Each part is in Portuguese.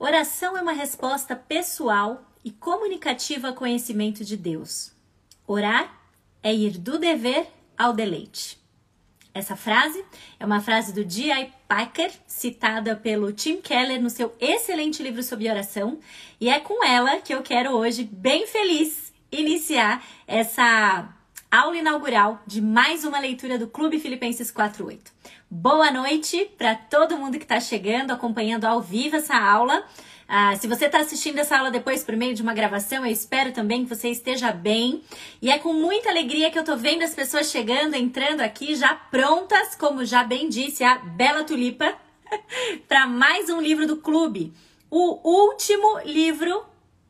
Oração é uma resposta pessoal e comunicativa ao conhecimento de Deus. Orar é ir do dever ao deleite. Essa frase é uma frase do D.I. Packer, citada pelo Tim Keller no seu excelente livro sobre oração, e é com ela que eu quero hoje, bem feliz, iniciar essa aula inaugural de mais uma leitura do Clube Filipenses 48. Boa noite para todo mundo que está chegando, acompanhando ao vivo essa aula. Ah, se você está assistindo essa aula depois por meio de uma gravação, eu espero também que você esteja bem. E é com muita alegria que eu estou vendo as pessoas chegando, entrando aqui, já prontas, como já bem disse a Bela Tulipa, para mais um livro do clube. O último livro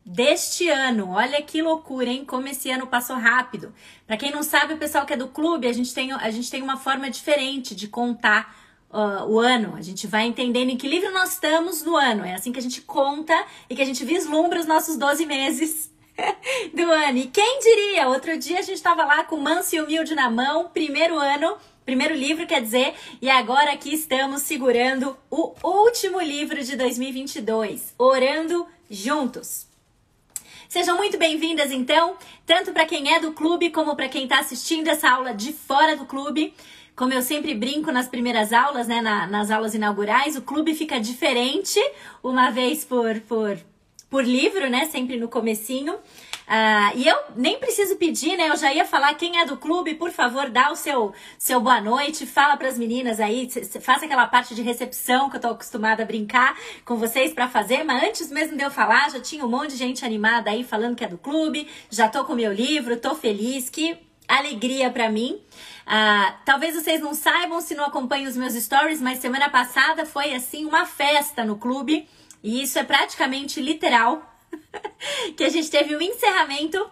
deste ano. Olha que loucura, hein? Como esse ano passou rápido. Para quem não sabe, o pessoal que é do clube, a gente tem, a gente tem uma forma diferente de contar uh, o ano. A gente vai entendendo em que livro nós estamos no ano. É assim que a gente conta e que a gente vislumbra os nossos 12 meses do ano. E quem diria? Outro dia a gente estava lá com Manso e Humilde na mão, primeiro ano, primeiro livro, quer dizer, e agora aqui estamos segurando o último livro de 2022, Orando Juntos. Sejam muito bem-vindas, então, tanto para quem é do clube como para quem está assistindo essa aula de fora do clube. Como eu sempre brinco nas primeiras aulas, né, na, nas aulas inaugurais, o clube fica diferente uma vez por, por, por livro, né, sempre no comecinho. Uh, e eu nem preciso pedir, né? Eu já ia falar quem é do clube, por favor, dá o seu, seu boa noite, fala para as meninas aí, faça aquela parte de recepção que eu tô acostumada a brincar com vocês para fazer, mas antes mesmo de eu falar, já tinha um monte de gente animada aí falando que é do clube, já tô com meu livro, tô feliz, que alegria para mim. Uh, talvez vocês não saibam se não acompanham os meus stories, mas semana passada foi assim uma festa no clube. E isso é praticamente literal. que a gente teve o encerramento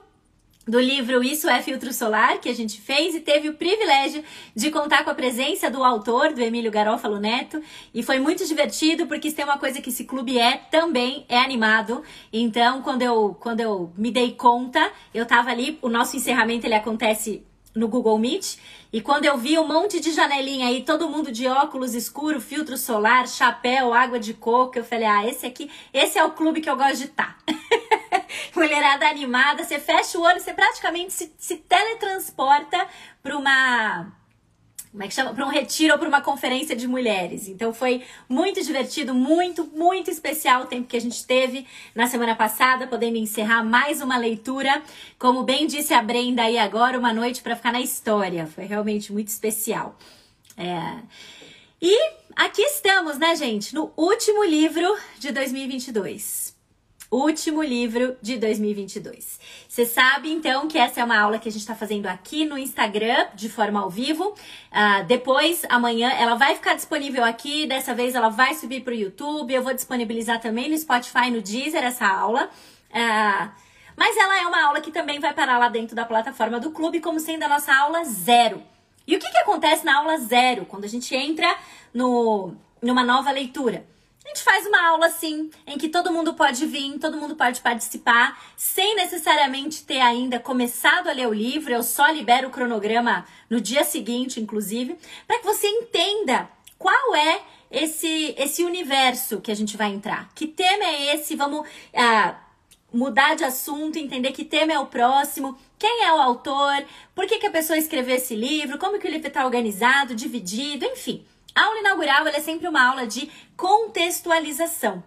do livro Isso é Filtro Solar, que a gente fez e teve o privilégio de contar com a presença do autor, do Emílio Garófalo Neto, e foi muito divertido, porque tem uma coisa que esse clube é também, é animado. Então, quando eu, quando eu me dei conta, eu tava ali, o nosso encerramento ele acontece no Google Meet, e quando eu vi um monte de janelinha aí, todo mundo de óculos escuro, filtro solar, chapéu, água de coco, eu falei: "Ah, esse aqui, esse é o clube que eu gosto de estar". Tá. Mulherada animada, você fecha o olho, você praticamente se, se teletransporta para uma como é que chama? Para um retiro ou para uma conferência de mulheres. Então foi muito divertido, muito, muito especial o tempo que a gente teve na semana passada, podendo encerrar mais uma leitura. Como bem disse a Brenda aí agora, uma noite para ficar na história. Foi realmente muito especial. É... E aqui estamos, né, gente? No último livro de 2022 último livro de 2022. Você sabe então que essa é uma aula que a gente está fazendo aqui no Instagram de forma ao vivo. Uh, depois, amanhã, ela vai ficar disponível aqui. Dessa vez, ela vai subir para o YouTube. Eu vou disponibilizar também no Spotify, no Deezer, essa aula. Uh, mas ela é uma aula que também vai parar lá dentro da plataforma do clube, como sendo a nossa aula zero. E o que, que acontece na aula zero, quando a gente entra no, numa nova leitura? A gente faz uma aula assim, em que todo mundo pode vir, todo mundo pode participar, sem necessariamente ter ainda começado a ler o livro. Eu só libero o cronograma no dia seguinte, inclusive, para que você entenda qual é esse esse universo que a gente vai entrar. Que tema é esse? Vamos ah, mudar de assunto, entender que tema é o próximo, quem é o autor, por que, que a pessoa escreveu esse livro, como que o livro está organizado, dividido, enfim. A aula inaugural é sempre uma aula de contextualização.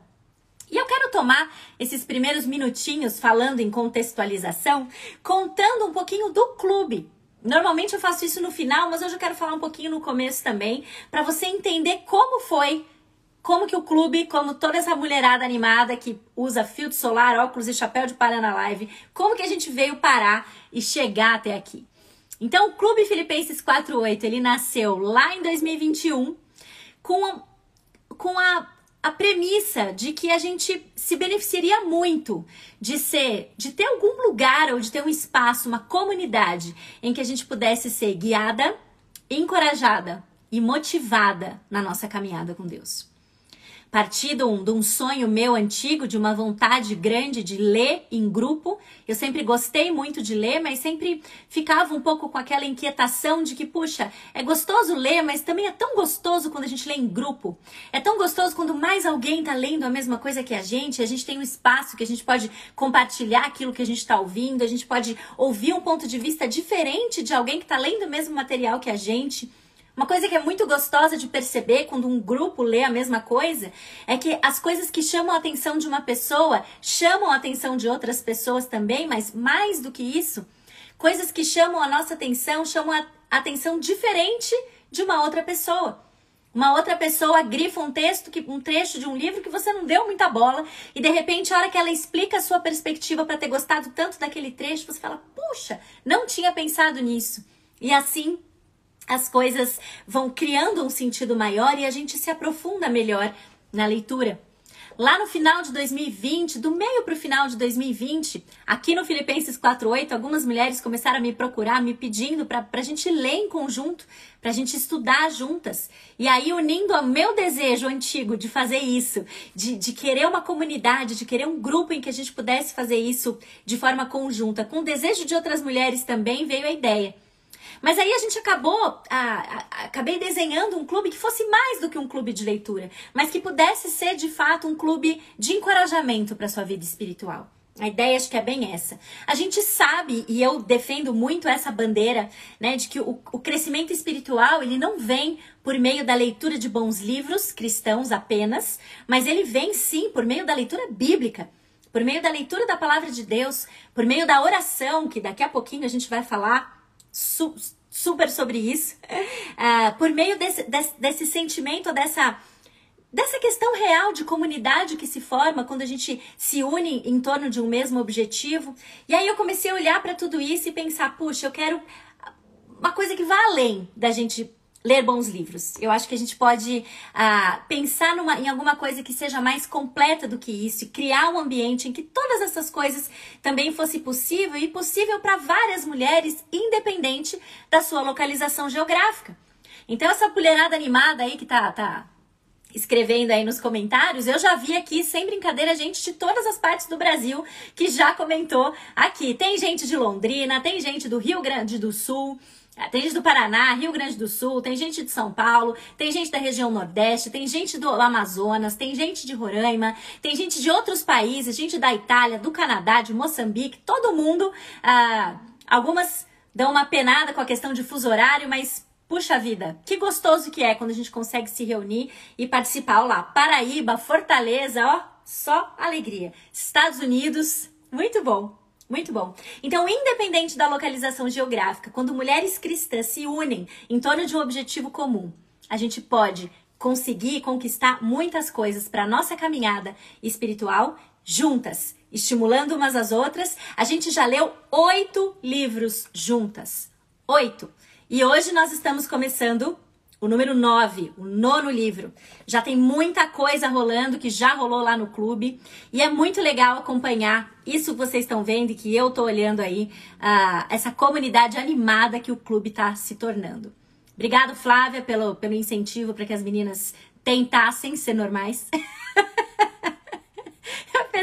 E eu quero tomar esses primeiros minutinhos falando em contextualização, contando um pouquinho do clube. Normalmente eu faço isso no final, mas hoje eu quero falar um pouquinho no começo também, para você entender como foi, como que o clube, como toda essa mulherada animada que usa filtro solar, óculos e chapéu de palha na live, como que a gente veio parar e chegar até aqui. Então, o Clube Filipenses 48, ele nasceu lá em 2021 com, com a a premissa de que a gente se beneficiaria muito de ser, de ter algum lugar ou de ter um espaço, uma comunidade em que a gente pudesse ser guiada, encorajada e motivada na nossa caminhada com Deus um, de um sonho meu antigo, de uma vontade grande de ler em grupo. Eu sempre gostei muito de ler, mas sempre ficava um pouco com aquela inquietação de que, puxa, é gostoso ler, mas também é tão gostoso quando a gente lê em grupo. É tão gostoso quando mais alguém está lendo a mesma coisa que a gente, a gente tem um espaço que a gente pode compartilhar aquilo que a gente está ouvindo, a gente pode ouvir um ponto de vista diferente de alguém que está lendo o mesmo material que a gente. Uma coisa que é muito gostosa de perceber quando um grupo lê a mesma coisa é que as coisas que chamam a atenção de uma pessoa chamam a atenção de outras pessoas também, mas mais do que isso, coisas que chamam a nossa atenção chamam a atenção diferente de uma outra pessoa. Uma outra pessoa grifa um texto, que, um trecho de um livro que você não deu muita bola, e de repente, a hora que ela explica a sua perspectiva para ter gostado tanto daquele trecho, você fala: puxa, não tinha pensado nisso. E assim as coisas vão criando um sentido maior e a gente se aprofunda melhor na leitura. Lá no final de 2020, do meio para o final de 2020, aqui no Filipenses 4.8, algumas mulheres começaram a me procurar, me pedindo para a gente ler em conjunto, para a gente estudar juntas. E aí, unindo ao meu desejo antigo de fazer isso, de, de querer uma comunidade, de querer um grupo em que a gente pudesse fazer isso de forma conjunta, com o desejo de outras mulheres também, veio a ideia mas aí a gente acabou, acabei desenhando um clube que fosse mais do que um clube de leitura, mas que pudesse ser de fato um clube de encorajamento para sua vida espiritual. A ideia acho que é bem essa. A gente sabe, e eu defendo muito essa bandeira, né, de que o, o, crescimento espiritual, ele não vem por meio da leitura de bons livros cristãos apenas, mas ele vem sim por meio da leitura bíblica, por meio da leitura da palavra de Deus, por meio da oração, que daqui a pouquinho a gente vai falar su super sobre isso, uh, por meio desse, desse, desse sentimento, dessa, dessa questão real de comunidade que se forma quando a gente se une em torno de um mesmo objetivo. E aí eu comecei a olhar para tudo isso e pensar, puxa, eu quero uma coisa que vá além da gente ler bons livros. Eu acho que a gente pode ah, pensar numa, em alguma coisa que seja mais completa do que isso e criar um ambiente em que todas essas coisas também fosse possível e possível para várias mulheres, independente da sua localização geográfica. Então, essa mulherada animada aí que tá, tá escrevendo aí nos comentários, eu já vi aqui, sem brincadeira, gente de todas as partes do Brasil que já comentou aqui. Tem gente de Londrina, tem gente do Rio Grande do Sul, tem gente do Paraná, Rio Grande do Sul, tem gente de São Paulo, tem gente da região Nordeste, tem gente do Amazonas, tem gente de Roraima, tem gente de outros países, gente da Itália, do Canadá, de Moçambique, todo mundo. Ah, algumas dão uma penada com a questão de fuso horário, mas puxa vida, que gostoso que é quando a gente consegue se reunir e participar. Olha lá, Paraíba, Fortaleza, ó, só alegria. Estados Unidos, muito bom. Muito bom. Então, independente da localização geográfica, quando mulheres cristãs se unem em torno de um objetivo comum, a gente pode conseguir conquistar muitas coisas para nossa caminhada espiritual juntas, estimulando umas às outras. A gente já leu oito livros juntas. Oito. E hoje nós estamos começando o número 9, o nono livro. Já tem muita coisa rolando que já rolou lá no clube e é muito legal acompanhar isso que vocês estão vendo e que eu tô olhando aí, uh, essa comunidade animada que o clube está se tornando. Obrigado, Flávia, pelo, pelo incentivo para que as meninas tentassem ser normais.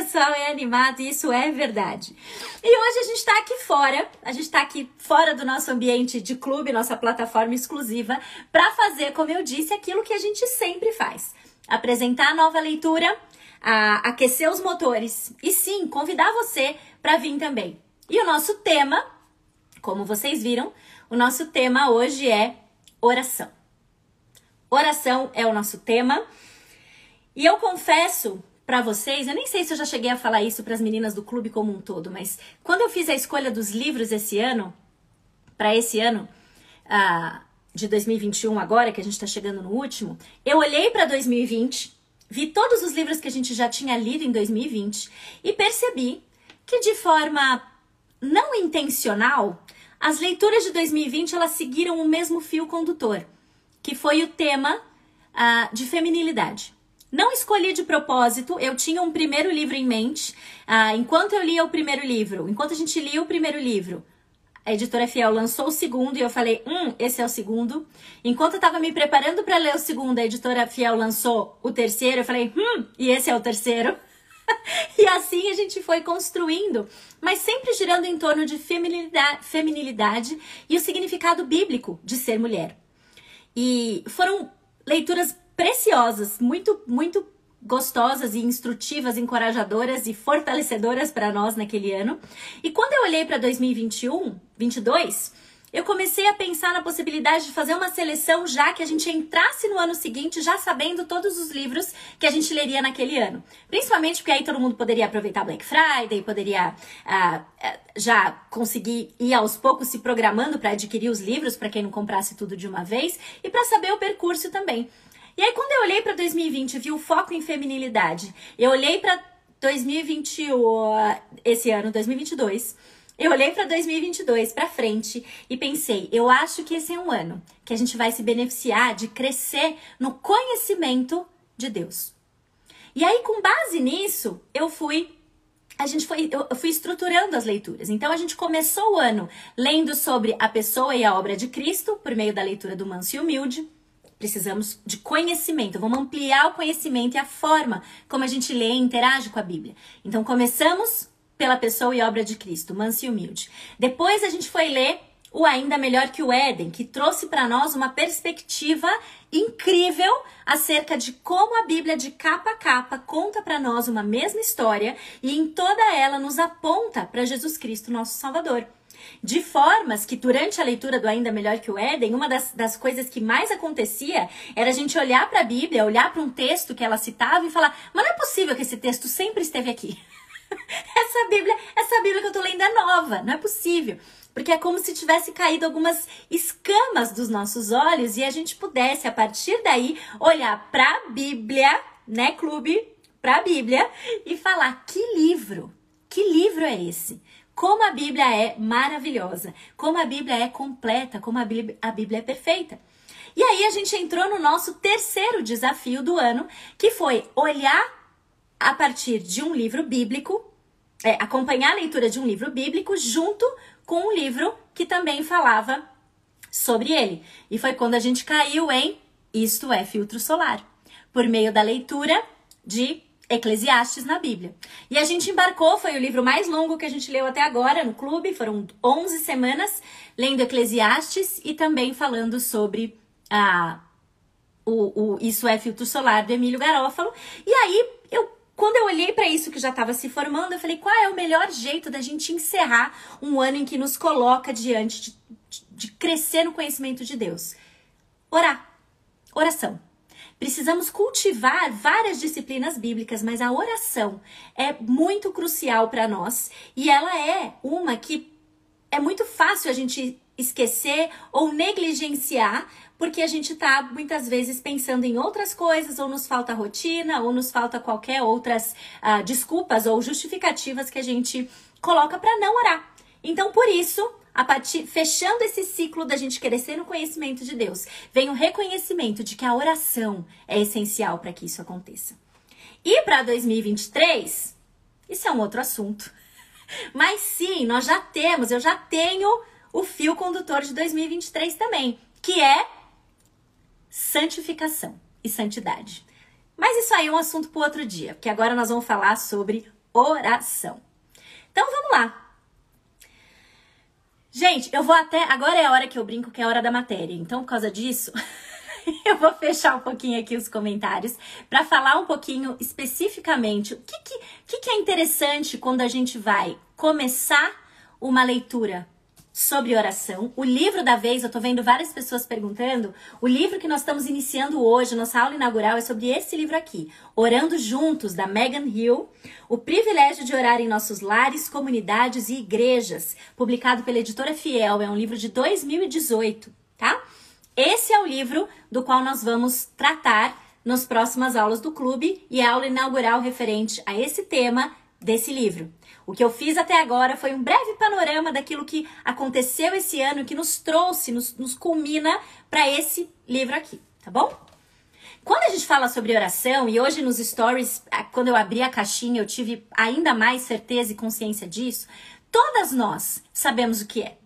pessoal é animado e isso é verdade. E hoje a gente está aqui fora, a gente está aqui fora do nosso ambiente de clube, nossa plataforma exclusiva, para fazer, como eu disse, aquilo que a gente sempre faz: apresentar a nova leitura, a aquecer os motores e sim, convidar você para vir também. E o nosso tema, como vocês viram, o nosso tema hoje é oração. Oração é o nosso tema. E eu confesso para vocês, eu nem sei se eu já cheguei a falar isso para as meninas do clube como um todo, mas quando eu fiz a escolha dos livros esse ano, para esse ano uh, de 2021 agora, que a gente está chegando no último, eu olhei para 2020, vi todos os livros que a gente já tinha lido em 2020 e percebi que de forma não intencional, as leituras de 2020 elas seguiram o mesmo fio condutor, que foi o tema uh, de feminilidade. Não escolhi de propósito, eu tinha um primeiro livro em mente. Ah, enquanto eu lia o primeiro livro, enquanto a gente lia o primeiro livro, a editora Fiel lançou o segundo e eu falei, hum, esse é o segundo. Enquanto eu estava me preparando para ler o segundo, a editora Fiel lançou o terceiro, eu falei, hum, e esse é o terceiro. e assim a gente foi construindo, mas sempre girando em torno de feminilidade, feminilidade e o significado bíblico de ser mulher. E foram leituras preciosas, muito, muito gostosas e instrutivas, encorajadoras e fortalecedoras para nós naquele ano. E quando eu olhei para 2021, 22, eu comecei a pensar na possibilidade de fazer uma seleção já que a gente entrasse no ano seguinte já sabendo todos os livros que a gente leria naquele ano. Principalmente porque aí todo mundo poderia aproveitar Black Friday, poderia ah, ah já conseguir ir aos poucos se programando para adquirir os livros para quem não comprasse tudo de uma vez e para saber o percurso também. E aí, quando eu olhei para 2020 e vi o foco em feminilidade, eu olhei para 2021, esse ano, 2022, eu olhei para 2022 para frente e pensei, eu acho que esse é um ano que a gente vai se beneficiar de crescer no conhecimento de Deus. E aí, com base nisso, eu fui a gente foi, eu fui estruturando as leituras. Então a gente começou o ano lendo sobre a pessoa e a obra de Cristo por meio da leitura do Manso e Humilde. Precisamos de conhecimento. Vamos ampliar o conhecimento e a forma como a gente lê e interage com a Bíblia. Então, começamos pela pessoa e obra de Cristo, manso e humilde. Depois, a gente foi ler o Ainda Melhor que o Éden, que trouxe para nós uma perspectiva incrível acerca de como a Bíblia, de capa a capa, conta para nós uma mesma história e em toda ela nos aponta para Jesus Cristo, nosso Salvador de formas que durante a leitura do Ainda Melhor que o Éden, uma das, das coisas que mais acontecia era a gente olhar para a Bíblia, olhar para um texto que ela citava e falar: mas não é possível que esse texto sempre esteve aqui. essa Bíblia, essa Bíblia que eu tô lendo é nova, não é possível. Porque é como se tivesse caído algumas escamas dos nossos olhos e a gente pudesse, a partir daí, olhar para a Bíblia, né, clube? Para a Bíblia e falar: que livro? Que livro é esse? Como a Bíblia é maravilhosa, como a Bíblia é completa, como a Bíblia, a Bíblia é perfeita. E aí a gente entrou no nosso terceiro desafio do ano, que foi olhar a partir de um livro bíblico, é, acompanhar a leitura de um livro bíblico junto com um livro que também falava sobre ele. E foi quando a gente caiu em Isto é Filtro Solar, por meio da leitura de Eclesiastes na Bíblia. E a gente embarcou, foi o livro mais longo que a gente leu até agora no clube, foram 11 semanas lendo Eclesiastes e também falando sobre a o, o Isso é Filtro Solar do Emílio Garófalo. E aí, eu quando eu olhei para isso que já estava se formando, eu falei, qual é o melhor jeito da gente encerrar um ano em que nos coloca diante de, de, de crescer no conhecimento de Deus? Orar. Oração. Precisamos cultivar várias disciplinas bíblicas, mas a oração é muito crucial para nós e ela é uma que é muito fácil a gente esquecer ou negligenciar, porque a gente está muitas vezes pensando em outras coisas, ou nos falta rotina, ou nos falta qualquer outras uh, desculpas ou justificativas que a gente coloca para não orar. Então, por isso, a partir, fechando esse ciclo da gente crescer no conhecimento de Deus, vem o reconhecimento de que a oração é essencial para que isso aconteça. E para 2023, isso é um outro assunto. Mas sim, nós já temos, eu já tenho o fio condutor de 2023 também, que é santificação e santidade. Mas isso aí é um assunto para outro dia, porque agora nós vamos falar sobre oração. Então vamos lá. Gente, eu vou até. Agora é a hora que eu brinco que é a hora da matéria. Então, por causa disso, eu vou fechar um pouquinho aqui os comentários para falar um pouquinho especificamente o que, que, que, é interessante quando a gente vai começar uma leitura sobre oração. O livro da vez, eu tô vendo várias pessoas perguntando. O livro que nós estamos iniciando hoje, nossa aula inaugural, é sobre esse livro aqui, Orando Juntos, da Megan Hill. O privilégio de orar em nossos lares, comunidades e igrejas, publicado pela editora Fiel. É um livro de 2018, tá? Esse é o livro do qual nós vamos tratar nas próximas aulas do clube e a aula inaugural referente a esse tema desse livro. O que eu fiz até agora foi um breve panorama daquilo que aconteceu esse ano, que nos trouxe, nos, nos culmina para esse livro aqui, tá bom? Quando a gente fala sobre oração, e hoje nos stories, quando eu abri a caixinha, eu tive ainda mais certeza e consciência disso, todas nós sabemos o que é.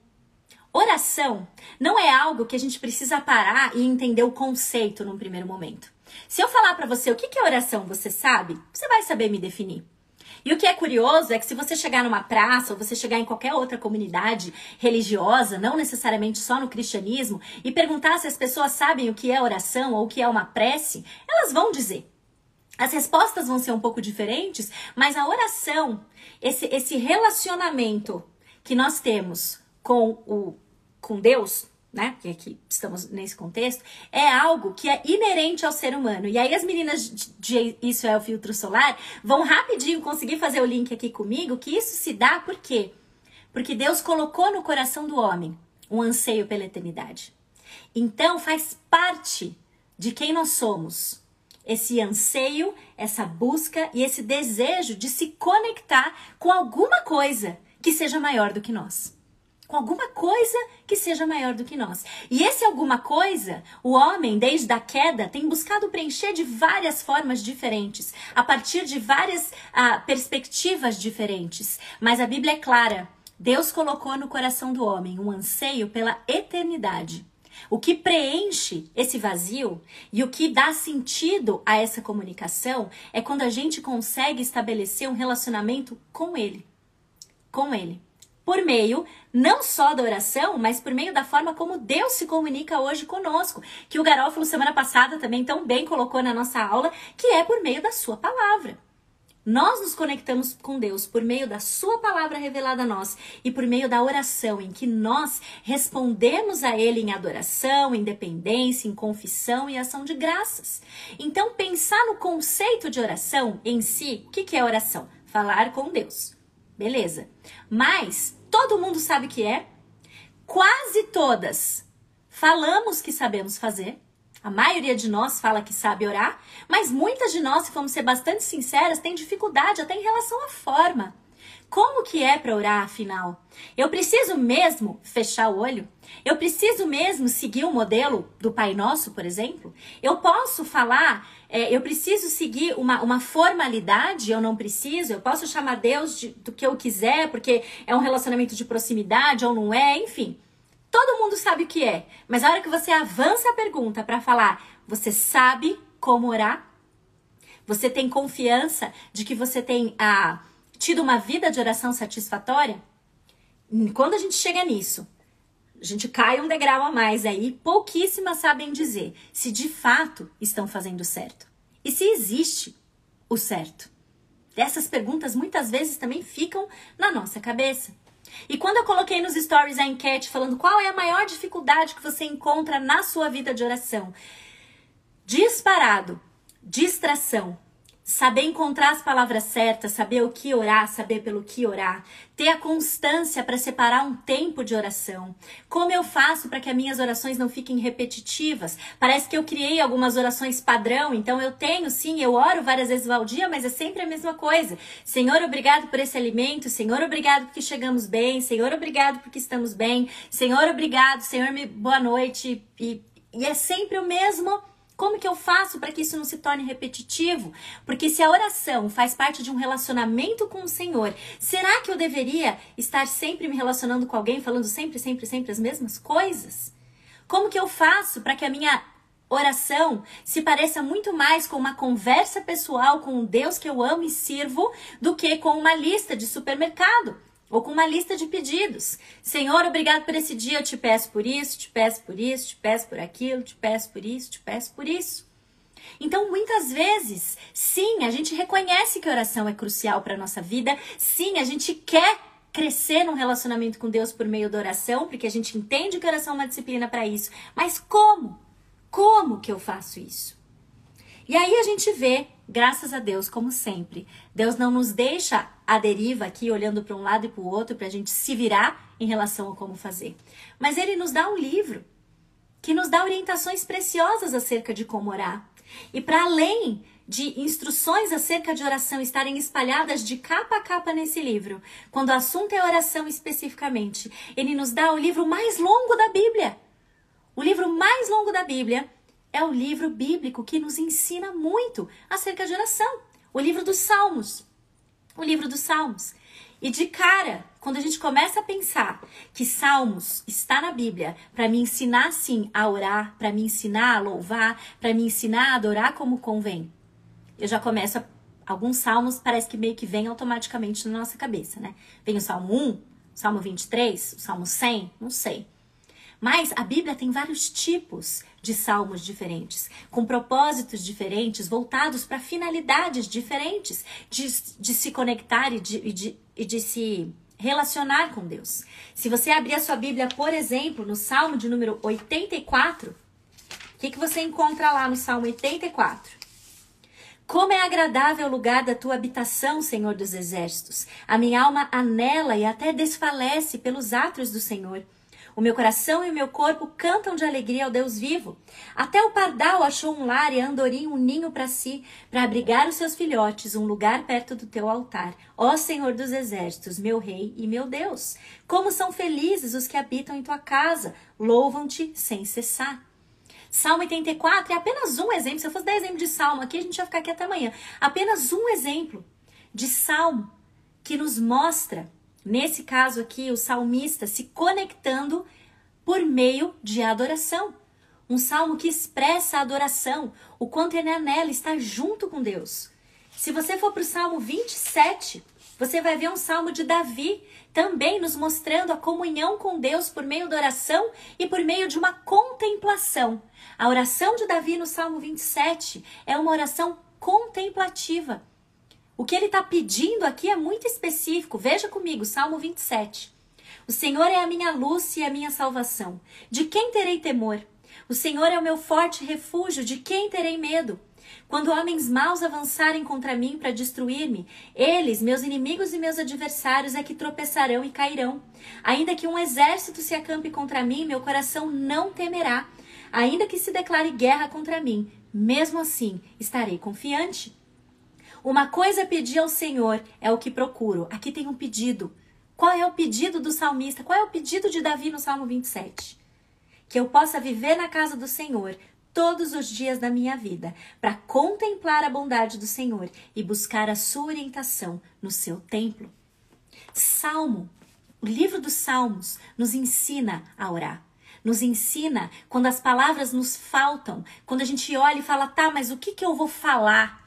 Oração não é algo que a gente precisa parar e entender o conceito num primeiro momento. Se eu falar para você o que é oração, você sabe? Você vai saber me definir. E o que é curioso é que se você chegar numa praça ou você chegar em qualquer outra comunidade religiosa, não necessariamente só no cristianismo, e perguntar se as pessoas sabem o que é oração ou o que é uma prece, elas vão dizer. As respostas vão ser um pouco diferentes, mas a oração, esse, esse relacionamento que nós temos com o com Deus, né? Que aqui estamos nesse contexto, é algo que é inerente ao ser humano. E aí as meninas de Isso é o Filtro Solar vão rapidinho conseguir fazer o link aqui comigo, que isso se dá por quê? Porque Deus colocou no coração do homem um anseio pela eternidade. Então faz parte de quem nós somos esse anseio, essa busca e esse desejo de se conectar com alguma coisa que seja maior do que nós com alguma coisa que seja maior do que nós. E esse alguma coisa, o homem, desde a queda, tem buscado preencher de várias formas diferentes, a partir de várias ah, perspectivas diferentes. Mas a Bíblia é clara: Deus colocou no coração do homem um anseio pela eternidade. O que preenche esse vazio e o que dá sentido a essa comunicação é quando a gente consegue estabelecer um relacionamento com Ele. Com Ele por meio não só da oração, mas por meio da forma como Deus se comunica hoje conosco, que o Garófalo semana passada também tão bem colocou na nossa aula, que é por meio da sua palavra. Nós nos conectamos com Deus por meio da Sua palavra revelada a nós e por meio da oração, em que nós respondemos a Ele em adoração, em dependência, em confissão e ação de graças. Então, pensar no conceito de oração em si, o que é oração? Falar com Deus. Beleza. Mas todo mundo sabe que é. Quase todas falamos que sabemos fazer. A maioria de nós fala que sabe orar, mas muitas de nós, se formos ser bastante sinceras, tem dificuldade até em relação à forma. Como que é para orar, afinal? Eu preciso mesmo fechar o olho? Eu preciso mesmo seguir o modelo do Pai Nosso, por exemplo? Eu posso falar, é, eu preciso seguir uma, uma formalidade? Eu não preciso? Eu posso chamar Deus de, do que eu quiser, porque é um relacionamento de proximidade ou não é? Enfim, todo mundo sabe o que é. Mas a hora que você avança a pergunta para falar, você sabe como orar? Você tem confiança de que você tem a tido uma vida de oração satisfatória? Quando a gente chega nisso, a gente cai um degrau a mais aí, pouquíssimas sabem dizer se de fato estão fazendo certo e se existe o certo. Essas perguntas muitas vezes também ficam na nossa cabeça. E quando eu coloquei nos stories a enquete falando qual é a maior dificuldade que você encontra na sua vida de oração, disparado, distração, Saber encontrar as palavras certas, saber o que orar, saber pelo que orar, ter a constância para separar um tempo de oração. Como eu faço para que as minhas orações não fiquem repetitivas? Parece que eu criei algumas orações padrão, então eu tenho, sim, eu oro várias vezes ao dia, mas é sempre a mesma coisa. Senhor, obrigado por esse alimento. Senhor, obrigado porque chegamos bem. Senhor, obrigado porque estamos bem. Senhor, obrigado. Senhor, boa noite. E, e é sempre o mesmo como que eu faço para que isso não se torne repetitivo? Porque se a oração faz parte de um relacionamento com o Senhor, será que eu deveria estar sempre me relacionando com alguém, falando sempre, sempre, sempre as mesmas coisas? Como que eu faço para que a minha oração se pareça muito mais com uma conversa pessoal com um Deus que eu amo e sirvo do que com uma lista de supermercado? Ou com uma lista de pedidos. Senhor, obrigado por esse dia, eu te peço por isso, te peço por isso, te peço por aquilo, te peço por isso, te peço por isso. Então, muitas vezes, sim, a gente reconhece que a oração é crucial para a nossa vida, sim, a gente quer crescer num relacionamento com Deus por meio da oração, porque a gente entende que a oração é uma disciplina para isso. Mas como? Como que eu faço isso? E aí a gente vê, graças a Deus, como sempre, Deus não nos deixa à deriva aqui, olhando para um lado e para o outro, para a gente se virar em relação a como fazer. Mas Ele nos dá um livro que nos dá orientações preciosas acerca de como orar. E para além de instruções acerca de oração estarem espalhadas de capa a capa nesse livro, quando o assunto é oração especificamente, ele nos dá o livro mais longo da Bíblia. O livro mais longo da Bíblia é o livro bíblico que nos ensina muito acerca de oração. O livro dos Salmos. O livro dos Salmos. E de cara, quando a gente começa a pensar que Salmos está na Bíblia para me ensinar sim a orar, para me ensinar a louvar, para me ensinar a adorar como convém, eu já começo a, alguns salmos parece que meio que vem automaticamente na nossa cabeça, né? Vem o Salmo 1, o Salmo 23, o Salmo 100, não sei. Mas a Bíblia tem vários tipos de salmos diferentes, com propósitos diferentes, voltados para finalidades diferentes de, de se conectar e de, de, e de se relacionar com Deus. Se você abrir a sua Bíblia, por exemplo, no Salmo de número 84, o que, que você encontra lá no Salmo 84? Como é agradável o lugar da tua habitação, Senhor dos Exércitos. A minha alma anela e até desfalece pelos átrios do Senhor. O meu coração e o meu corpo cantam de alegria ao Deus vivo. Até o pardal achou um lar e a andorinha um ninho para si, para abrigar os seus filhotes, um lugar perto do teu altar. Ó Senhor dos exércitos, meu rei e meu Deus, como são felizes os que habitam em tua casa, louvam-te sem cessar. Salmo 84 é apenas um exemplo. Se eu fosse dar exemplo de salmo aqui, a gente ia ficar aqui até amanhã. Apenas um exemplo de salmo que nos mostra Nesse caso aqui, o salmista se conectando por meio de adoração. Um salmo que expressa a adoração, o quanto ele nela está junto com Deus. Se você for para o Salmo 27, você vai ver um salmo de Davi, também nos mostrando a comunhão com Deus por meio da oração e por meio de uma contemplação. A oração de Davi no Salmo 27 é uma oração contemplativa. O que ele está pedindo aqui é muito específico. Veja comigo, Salmo 27. O Senhor é a minha luz e a minha salvação. De quem terei temor? O Senhor é o meu forte refúgio. De quem terei medo? Quando homens maus avançarem contra mim para destruir-me, eles, meus inimigos e meus adversários, é que tropeçarão e cairão. Ainda que um exército se acampe contra mim, meu coração não temerá. Ainda que se declare guerra contra mim, mesmo assim estarei confiante. Uma coisa pedi ao Senhor é o que procuro. Aqui tem um pedido. Qual é o pedido do salmista? Qual é o pedido de Davi no Salmo 27? Que eu possa viver na casa do Senhor todos os dias da minha vida, para contemplar a bondade do Senhor e buscar a sua orientação no seu templo. Salmo, o livro dos Salmos, nos ensina a orar. Nos ensina quando as palavras nos faltam, quando a gente olha e fala, tá, mas o que, que eu vou falar?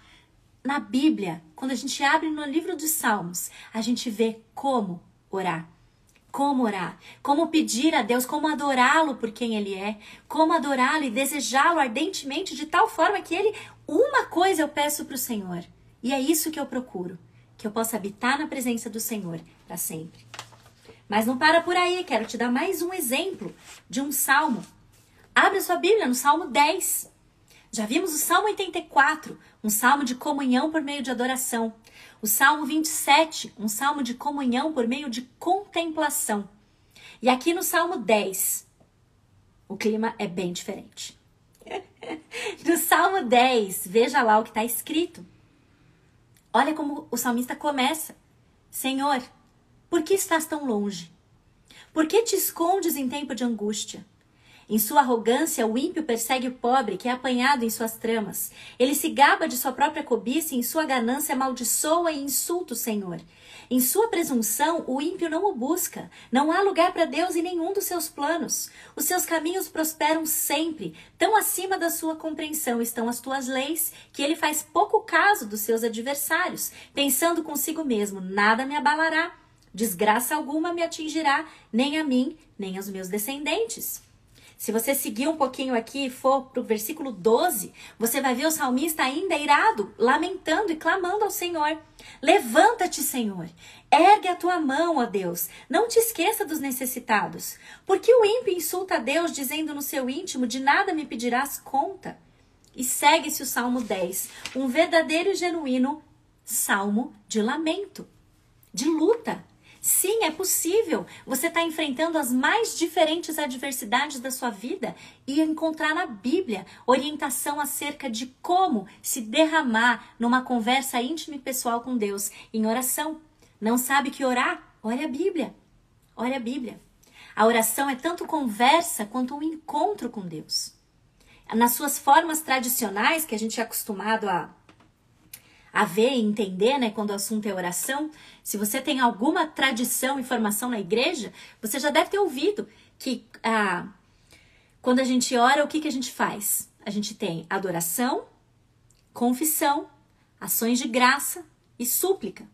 Na Bíblia, quando a gente abre no livro dos Salmos, a gente vê como orar. Como orar, como pedir a Deus, como adorá-lo por quem Ele é, como adorá-lo e desejá-lo ardentemente de tal forma que Ele, uma coisa eu peço para o Senhor, e é isso que eu procuro, que eu possa habitar na presença do Senhor para sempre. Mas não para por aí, quero te dar mais um exemplo de um salmo. Abre a sua Bíblia no Salmo 10. Já vimos o Salmo 84, um salmo de comunhão por meio de adoração. O Salmo 27, um salmo de comunhão por meio de contemplação. E aqui no Salmo 10, o clima é bem diferente. no Salmo 10, veja lá o que está escrito. Olha como o salmista começa: Senhor, por que estás tão longe? Por que te escondes em tempo de angústia? Em sua arrogância, o ímpio persegue o pobre, que é apanhado em suas tramas. Ele se gaba de sua própria cobiça e em sua ganância amaldiçoa e insulta o Senhor. Em sua presunção, o ímpio não o busca. Não há lugar para Deus em nenhum dos seus planos. Os seus caminhos prosperam sempre. Tão acima da sua compreensão estão as tuas leis, que ele faz pouco caso dos seus adversários, pensando consigo mesmo: nada me abalará. Desgraça alguma me atingirá, nem a mim, nem aos meus descendentes. Se você seguir um pouquinho aqui e for para o versículo 12, você vai ver o salmista ainda irado, lamentando e clamando ao Senhor: Levanta-te, Senhor, ergue a tua mão, ó Deus, não te esqueça dos necessitados. Porque o ímpio insulta a Deus, dizendo no seu íntimo: De nada me pedirás conta. E segue-se o Salmo 10, um verdadeiro e genuíno salmo de lamento, de luta, Sim, é possível. Você está enfrentando as mais diferentes adversidades da sua vida e encontrar na Bíblia orientação acerca de como se derramar numa conversa íntima e pessoal com Deus em oração. Não sabe que orar? Ore a Bíblia. Ore a Bíblia. A oração é tanto conversa quanto um encontro com Deus. nas suas formas tradicionais, que a gente é acostumado a, a ver e entender, né, quando o assunto é oração, se você tem alguma tradição e formação na igreja, você já deve ter ouvido que ah, quando a gente ora, o que, que a gente faz? A gente tem adoração, confissão, ações de graça e súplica.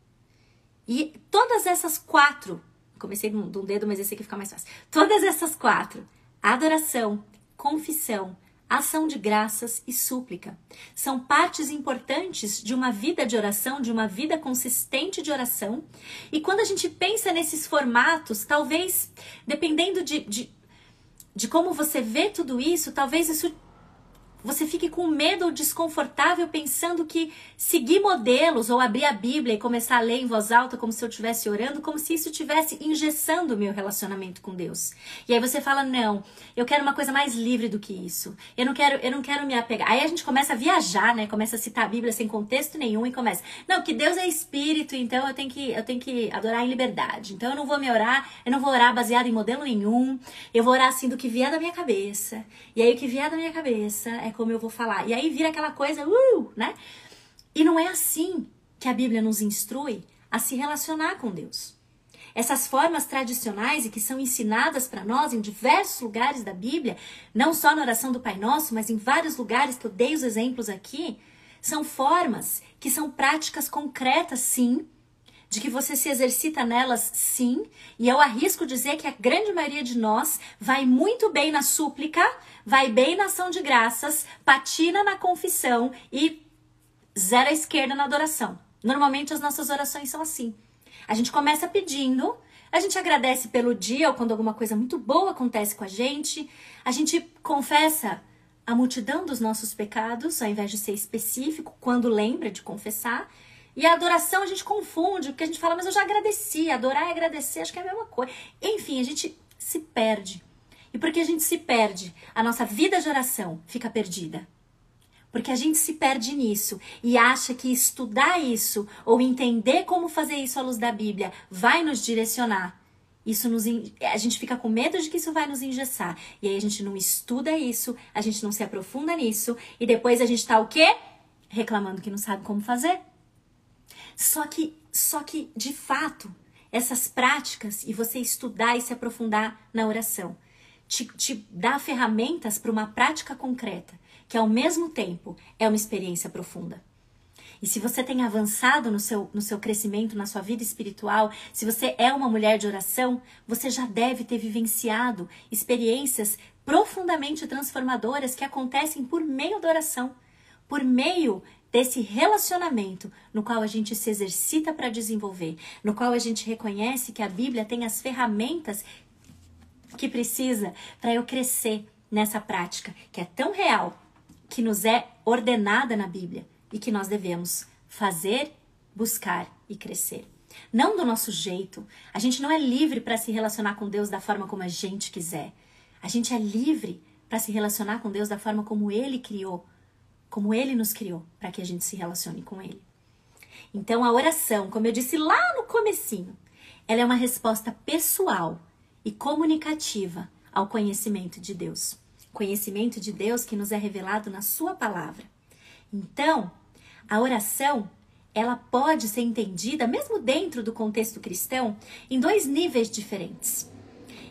E todas essas quatro, comecei de um dedo, mas esse aqui fica mais fácil. Todas essas quatro, adoração, confissão, ação de graças e súplica. São partes importantes de uma vida de oração, de uma vida consistente de oração. E quando a gente pensa nesses formatos, talvez, dependendo de, de, de como você vê tudo isso, talvez isso você fique com medo ou desconfortável pensando que seguir modelos ou abrir a Bíblia e começar a ler em voz alta como se eu estivesse orando, como se isso estivesse engessando o meu relacionamento com Deus. E aí você fala: "Não, eu quero uma coisa mais livre do que isso. Eu não quero, eu não quero me apegar". Aí a gente começa a viajar, né? Começa a citar a Bíblia sem contexto nenhum e começa: "Não, que Deus é espírito, então eu tenho que eu tenho que adorar em liberdade. Então eu não vou me orar, eu não vou orar baseado em modelo nenhum. Eu vou orar assim do que vier da minha cabeça. E aí o que vier da minha cabeça é é como eu vou falar. E aí vira aquela coisa, uh, né? E não é assim que a Bíblia nos instrui a se relacionar com Deus. Essas formas tradicionais e que são ensinadas para nós em diversos lugares da Bíblia, não só na oração do Pai Nosso, mas em vários lugares que eu dei os exemplos aqui, são formas que são práticas concretas, sim, de que você se exercita nelas, sim, e eu arrisco dizer que a grande maioria de nós vai muito bem na súplica, vai bem na ação de graças, patina na confissão e zero à esquerda na adoração. Normalmente as nossas orações são assim. A gente começa pedindo, a gente agradece pelo dia ou quando alguma coisa muito boa acontece com a gente, a gente confessa a multidão dos nossos pecados, ao invés de ser específico, quando lembra de confessar. E a adoração a gente confunde, porque a gente fala, mas eu já agradeci. Adorar e agradecer, acho que é a mesma coisa. Enfim, a gente se perde. E porque a gente se perde, a nossa vida de oração fica perdida. Porque a gente se perde nisso e acha que estudar isso ou entender como fazer isso à luz da Bíblia vai nos direcionar. Isso nos, a gente fica com medo de que isso vai nos engessar. E aí a gente não estuda isso, a gente não se aprofunda nisso e depois a gente tá o quê? Reclamando que não sabe como fazer. Só que, só que de fato, essas práticas e você estudar e se aprofundar na oração te, te dá ferramentas para uma prática concreta, que ao mesmo tempo é uma experiência profunda. E se você tem avançado no seu, no seu crescimento, na sua vida espiritual, se você é uma mulher de oração, você já deve ter vivenciado experiências profundamente transformadoras que acontecem por meio da oração, por meio desse relacionamento no qual a gente se exercita para desenvolver, no qual a gente reconhece que a Bíblia tem as ferramentas que precisa para eu crescer nessa prática que é tão real, que nos é ordenada na Bíblia e que nós devemos fazer, buscar e crescer. Não do nosso jeito. A gente não é livre para se relacionar com Deus da forma como a gente quiser. A gente é livre para se relacionar com Deus da forma como Ele criou, como Ele nos criou, para que a gente se relacione com Ele. Então a oração, como eu disse lá no comecinho, ela é uma resposta pessoal e comunicativa ao conhecimento de Deus. Conhecimento de Deus que nos é revelado na Sua palavra. Então, a oração ela pode ser entendida, mesmo dentro do contexto cristão, em dois níveis diferentes.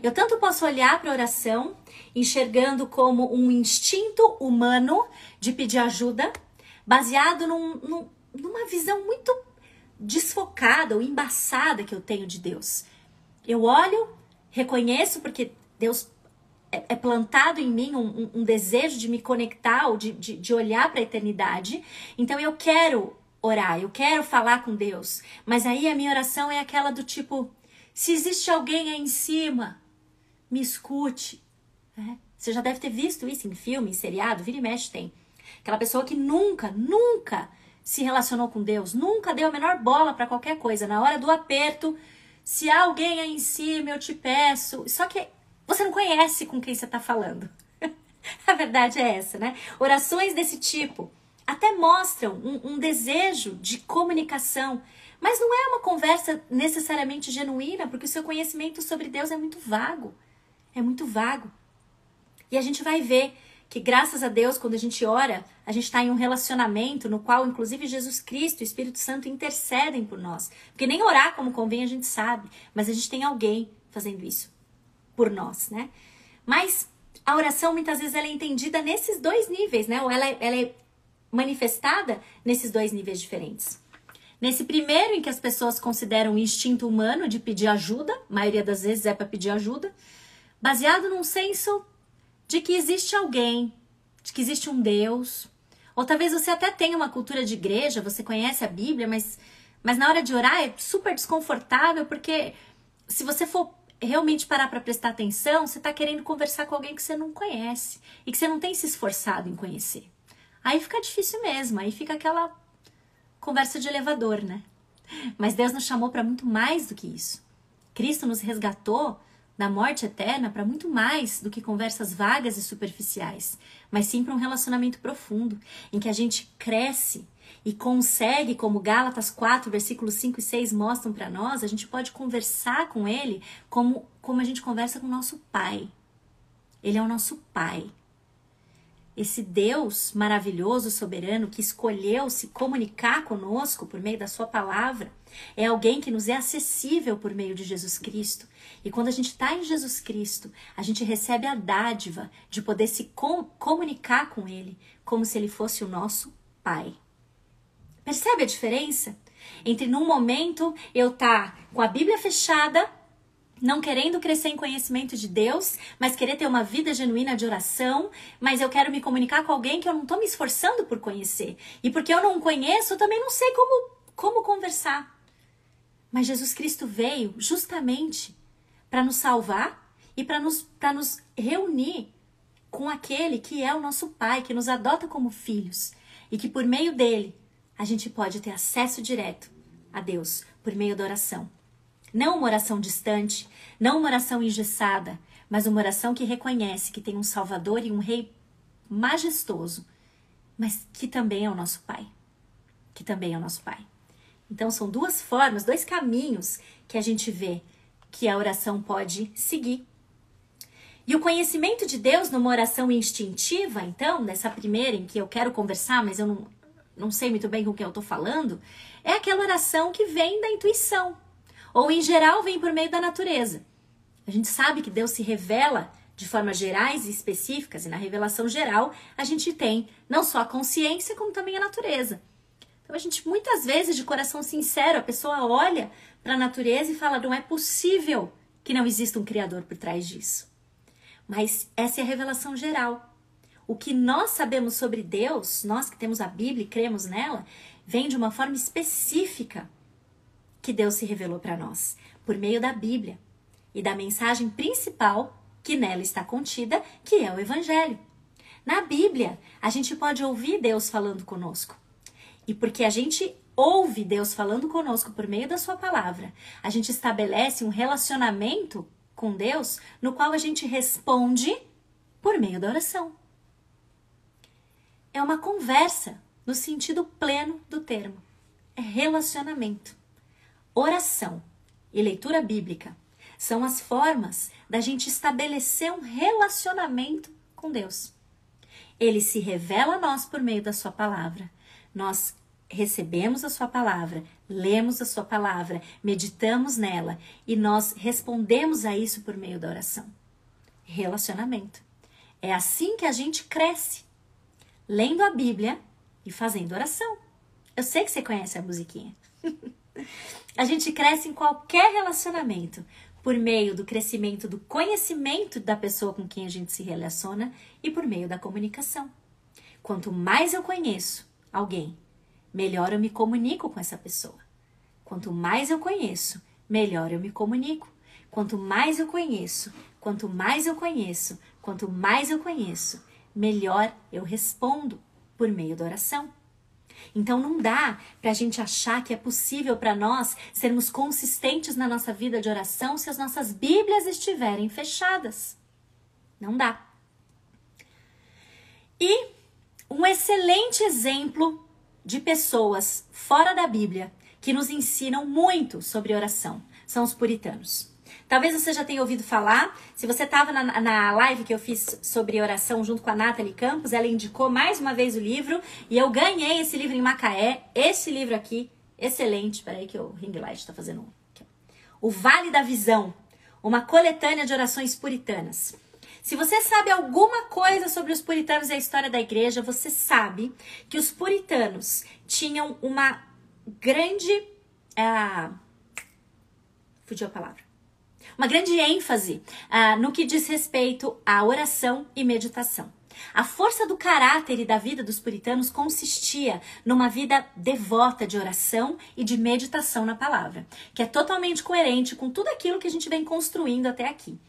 Eu tanto posso olhar para a oração enxergando como um instinto humano de pedir ajuda, baseado num, num, numa visão muito desfocada ou embaçada que eu tenho de Deus. Eu olho reconheço porque Deus é, é plantado em mim um, um, desejo de me conectar ou de, de, de olhar para a eternidade. Então eu quero orar, eu quero falar com Deus. Mas aí a minha oração é aquela do tipo: se existe alguém aí em cima, me escute. Né? Você já deve ter visto isso em filme, em seriado, vira e mexe tem. Aquela pessoa que nunca, nunca se relacionou com Deus, nunca deu a menor bola para qualquer coisa. Na hora do aperto, se há alguém aí em cima, eu te peço. Só que você não conhece com quem você está falando. A verdade é essa, né? Orações desse tipo até mostram um, um, desejo de comunicação, mas não é uma conversa necessariamente genuína, porque o seu conhecimento sobre Deus é muito vago. É muito vago. E a gente vai ver que graças a Deus, quando a gente ora, a gente está em um relacionamento no qual, inclusive, Jesus Cristo e o Espírito Santo intercedem por nós. Porque nem orar como convém a gente sabe, mas a gente tem alguém fazendo isso por nós, né? Mas a oração muitas vezes ela é entendida nesses dois níveis, né? Ou ela, é, ela é manifestada nesses dois níveis diferentes. Nesse primeiro, em que as pessoas consideram o instinto humano de pedir ajuda, a maioria das vezes é para pedir ajuda, baseado num senso de que existe alguém, de que existe um Deus. Ou talvez você até tenha uma cultura de igreja, você conhece a Bíblia, mas, mas na hora de orar é super desconfortável, porque se você for realmente parar para prestar atenção, você está querendo conversar com alguém que você não conhece e que você não tem se esforçado em conhecer. Aí fica difícil mesmo, aí fica aquela conversa de elevador, né? Mas Deus nos chamou para muito mais do que isso. Cristo nos resgatou da morte eterna para muito mais do que conversas vagas e superficiais, mas sim para um relacionamento profundo, em que a gente cresce e consegue, como Gálatas 4, versículos 5 e 6 mostram para nós, a gente pode conversar com ele como, como a gente conversa com o nosso pai. Ele é o nosso pai esse Deus maravilhoso, soberano, que escolheu se comunicar conosco por meio da Sua palavra, é alguém que nos é acessível por meio de Jesus Cristo. E quando a gente está em Jesus Cristo, a gente recebe a dádiva de poder se com comunicar com Ele como se Ele fosse o nosso Pai. Percebe a diferença? Entre num momento eu estar tá com a Bíblia fechada não querendo crescer em conhecimento de Deus, mas querer ter uma vida genuína de oração, mas eu quero me comunicar com alguém que eu não estou me esforçando por conhecer. E porque eu não conheço, eu também não sei como, como conversar. Mas Jesus Cristo veio justamente para nos salvar e para nos, nos reunir com aquele que é o nosso Pai, que nos adota como filhos e que por meio dele a gente pode ter acesso direto a Deus por meio da oração. Não uma oração distante, não uma oração engessada, mas uma oração que reconhece que tem um Salvador e um Rei majestoso, mas que também é o nosso Pai. Que também é o nosso Pai. Então, são duas formas, dois caminhos que a gente vê que a oração pode seguir. E o conhecimento de Deus numa oração instintiva, então, nessa primeira em que eu quero conversar, mas eu não, não sei muito bem com quem eu estou falando, é aquela oração que vem da intuição, ou em geral vem por meio da natureza. A gente sabe que Deus se revela de formas gerais e específicas, e na revelação geral a gente tem não só a consciência, como também a natureza. Então a gente muitas vezes, de coração sincero, a pessoa olha para a natureza e fala: não é possível que não exista um Criador por trás disso. Mas essa é a revelação geral. O que nós sabemos sobre Deus, nós que temos a Bíblia e cremos nela, vem de uma forma específica que Deus se revelou para nós por meio da Bíblia e da mensagem principal que nela está contida, que é o Evangelho. Na Bíblia, a gente pode ouvir Deus falando conosco. E porque a gente ouve Deus falando conosco por meio da Sua palavra, a gente estabelece um relacionamento com Deus no qual a gente responde por meio da oração. É uma conversa no sentido pleno do termo. É relacionamento. Oração e leitura bíblica são as formas da gente estabelecer um relacionamento com Deus. Ele se revela a nós por meio da Sua palavra. Nós recebemos a Sua palavra, lemos a Sua palavra, meditamos nela e nós respondemos a isso por meio da oração. Relacionamento. É assim que a gente cresce, lendo a Bíblia e fazendo oração. Eu sei que você conhece a musiquinha. A gente cresce em qualquer relacionamento por meio do crescimento do conhecimento da pessoa com quem a gente se relaciona e por meio da comunicação. Quanto mais eu conheço alguém, melhor eu me comunico com essa pessoa. Quanto mais eu conheço, melhor eu me comunico. Quanto mais eu conheço, quanto mais eu conheço, quanto mais eu conheço, melhor eu respondo por meio da oração. Então não dá para a gente achar que é possível para nós sermos consistentes na nossa vida de oração se as nossas Bíblias estiverem fechadas. Não dá. E um excelente exemplo de pessoas fora da Bíblia que nos ensinam muito sobre oração são os puritanos. Talvez você já tenha ouvido falar. Se você estava na, na live que eu fiz sobre oração junto com a Nathalie Campos, ela indicou mais uma vez o livro e eu ganhei esse livro em Macaé. Esse livro aqui, excelente. Peraí que o ring light está fazendo um. O Vale da Visão, uma coletânea de orações puritanas. Se você sabe alguma coisa sobre os puritanos e a história da igreja, você sabe que os puritanos tinham uma grande. Uh, fugiu a palavra. Uma grande ênfase uh, no que diz respeito à oração e meditação. A força do caráter e da vida dos puritanos consistia numa vida devota de oração e de meditação na palavra, que é totalmente coerente com tudo aquilo que a gente vem construindo até aqui.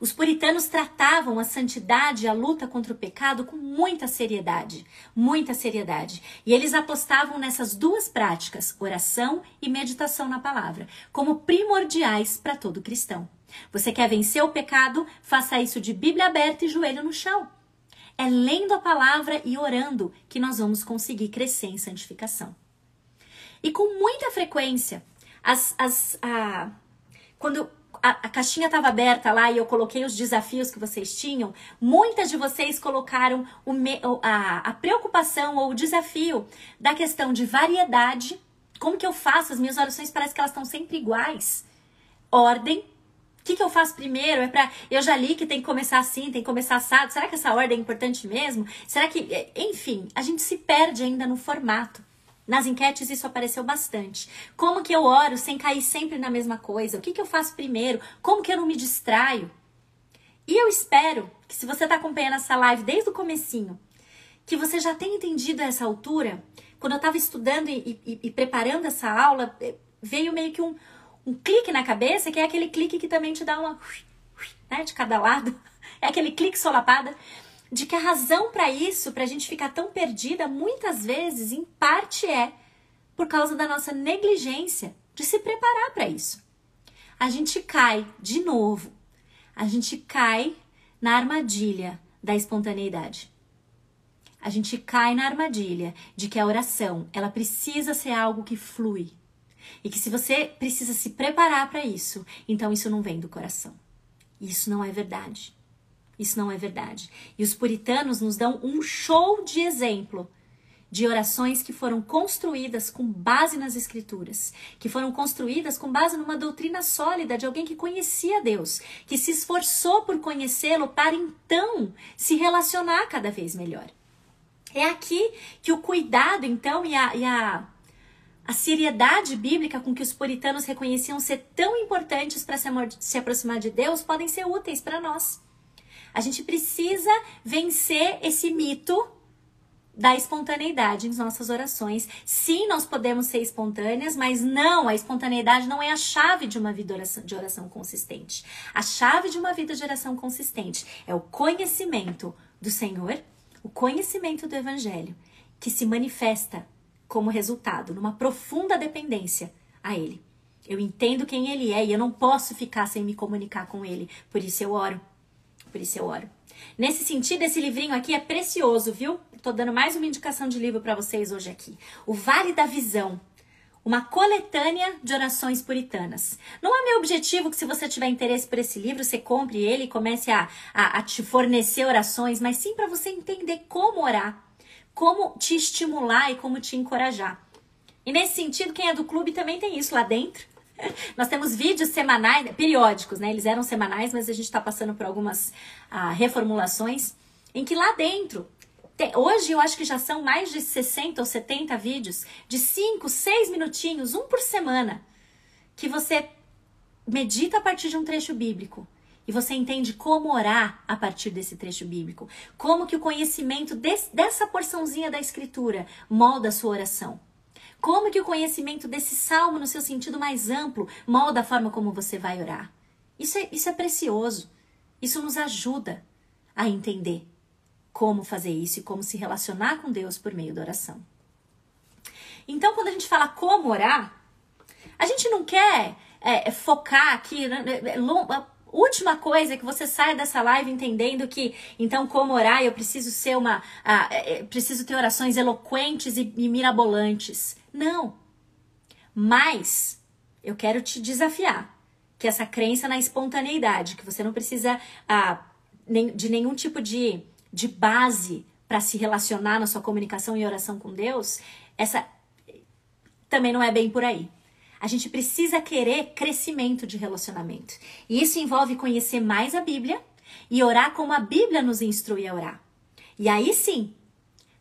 Os puritanos tratavam a santidade e a luta contra o pecado com muita seriedade, muita seriedade. E eles apostavam nessas duas práticas, oração e meditação na palavra, como primordiais para todo cristão. Você quer vencer o pecado? Faça isso de Bíblia aberta e joelho no chão. É lendo a palavra e orando que nós vamos conseguir crescer em santificação. E com muita frequência, as, as, a, quando a, a caixinha estava aberta lá e eu coloquei os desafios que vocês tinham, muitas de vocês colocaram o me, a, a preocupação ou o desafio da questão de variedade. Como que eu faço? As minhas orações parece que elas estão sempre iguais. Ordem, o que, que, eu faço primeiro? É para eu já li que tem que começar assim, tem que começar assado. Será que essa ordem é importante mesmo? Será que, enfim, a gente se perde ainda no formato. Nas enquetes isso apareceu bastante. Como que eu oro sem cair sempre na mesma coisa? O que, que eu faço primeiro? Como que eu não me distraio? E eu espero que se você está acompanhando essa live desde o comecinho, que você já tenha entendido essa altura. Quando eu estava estudando e, e, e, preparando essa aula, eh, veio meio que um, um clique na cabeça, que é aquele clique que também te dá uma... Né, de cada lado. É aquele clique solapada de que a razão para isso, para a gente ficar tão perdida, muitas vezes, em parte, é por causa da nossa negligência de se preparar para isso. A gente cai de novo, a gente cai na armadilha da espontaneidade. A gente cai na armadilha de que a oração, ela precisa ser algo que flui. E que se você precisa se preparar para isso, então isso não vem do coração. Isso não é verdade. Isso não é verdade. E os puritanos nos dão um show de exemplo de orações que foram construídas com base nas escrituras, que foram construídas com base numa doutrina sólida de alguém que conhecia Deus, que se esforçou por conhecê-lo para então se relacionar cada vez melhor. É aqui que o cuidado, então, e a, e a, a seriedade bíblica com que os puritanos reconheciam ser tão importantes para se, se aproximar de Deus podem ser úteis para nós. A gente precisa vencer esse mito da espontaneidade em nossas orações. Sim, nós podemos ser espontâneas, mas não, a espontaneidade não é a chave de uma vida de oração consistente. A chave de uma vida de oração consistente é o conhecimento do Senhor, o conhecimento do Evangelho, que se manifesta como resultado numa profunda dependência a Ele. Eu entendo quem Ele é e eu não posso ficar sem me comunicar com Ele, por isso eu oro. Por isso eu oro. Nesse sentido, esse livrinho aqui é precioso, viu? Tô dando mais uma indicação de livro para vocês hoje aqui. O Vale da Visão. Uma coletânea de orações puritanas. Não é meu objetivo que, se você tiver interesse por esse livro, você compre ele e comece a, a, a te fornecer orações, mas sim para você entender como orar, como te estimular e como te encorajar. E nesse sentido, quem é do clube também tem isso lá dentro. Nós temos vídeos semanais, periódicos, né? Eles eram semanais, mas a gente está passando por algumas ah, reformulações, em que lá dentro, tem, hoje eu acho que já são mais de 60 ou 70 vídeos, de 5, 6 minutinhos, um por semana, que você medita a partir de um trecho bíblico. E você entende como orar a partir desse trecho bíblico. Como que o conhecimento desse, dessa porçãozinha da escritura molda a sua oração. Como que o conhecimento desse salmo, no seu sentido mais amplo, molda a forma como você vai orar? Isso é, isso é precioso. Isso nos ajuda a entender como fazer isso e como se relacionar com Deus por meio da oração. Então, quando a gente fala como orar, a gente não quer é, focar aqui. Né, é, é, última coisa é que você saia dessa live entendendo que, então, como orar, eu preciso ser uma. Uh, preciso ter orações eloquentes e, e mirabolantes. Não. Mas eu quero te desafiar que essa crença na espontaneidade, que você não precisa ah, de nenhum tipo de, de base para se relacionar na sua comunicação e oração com Deus, essa também não é bem por aí. A gente precisa querer crescimento de relacionamento. E isso envolve conhecer mais a Bíblia e orar como a Bíblia nos instrui a orar. E aí sim,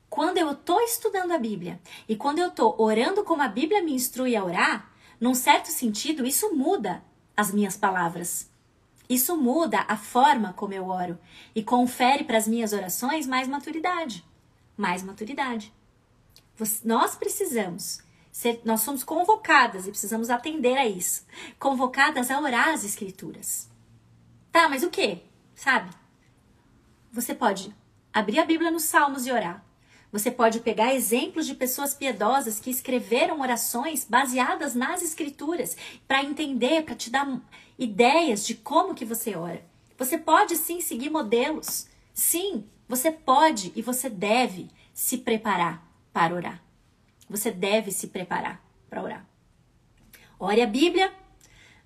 quando eu estou estudando a Bíblia e quando eu estou orando como a Bíblia me instrui a orar, num certo sentido, isso muda as minhas palavras. Isso muda a forma como eu oro e confere para as minhas orações mais maturidade. Mais maturidade. Nós precisamos ser, nós somos convocadas e precisamos atender a isso. Convocadas a orar as escrituras. Tá, mas o que? Sabe? Você pode abrir a Bíblia nos Salmos e orar. Você pode pegar exemplos de pessoas piedosas que escreveram orações baseadas nas escrituras para entender, para te dar ideias de como que você ora. Você pode sim seguir modelos. Sim, você pode e você deve se preparar para orar. Você deve se preparar para orar. Ore a Bíblia,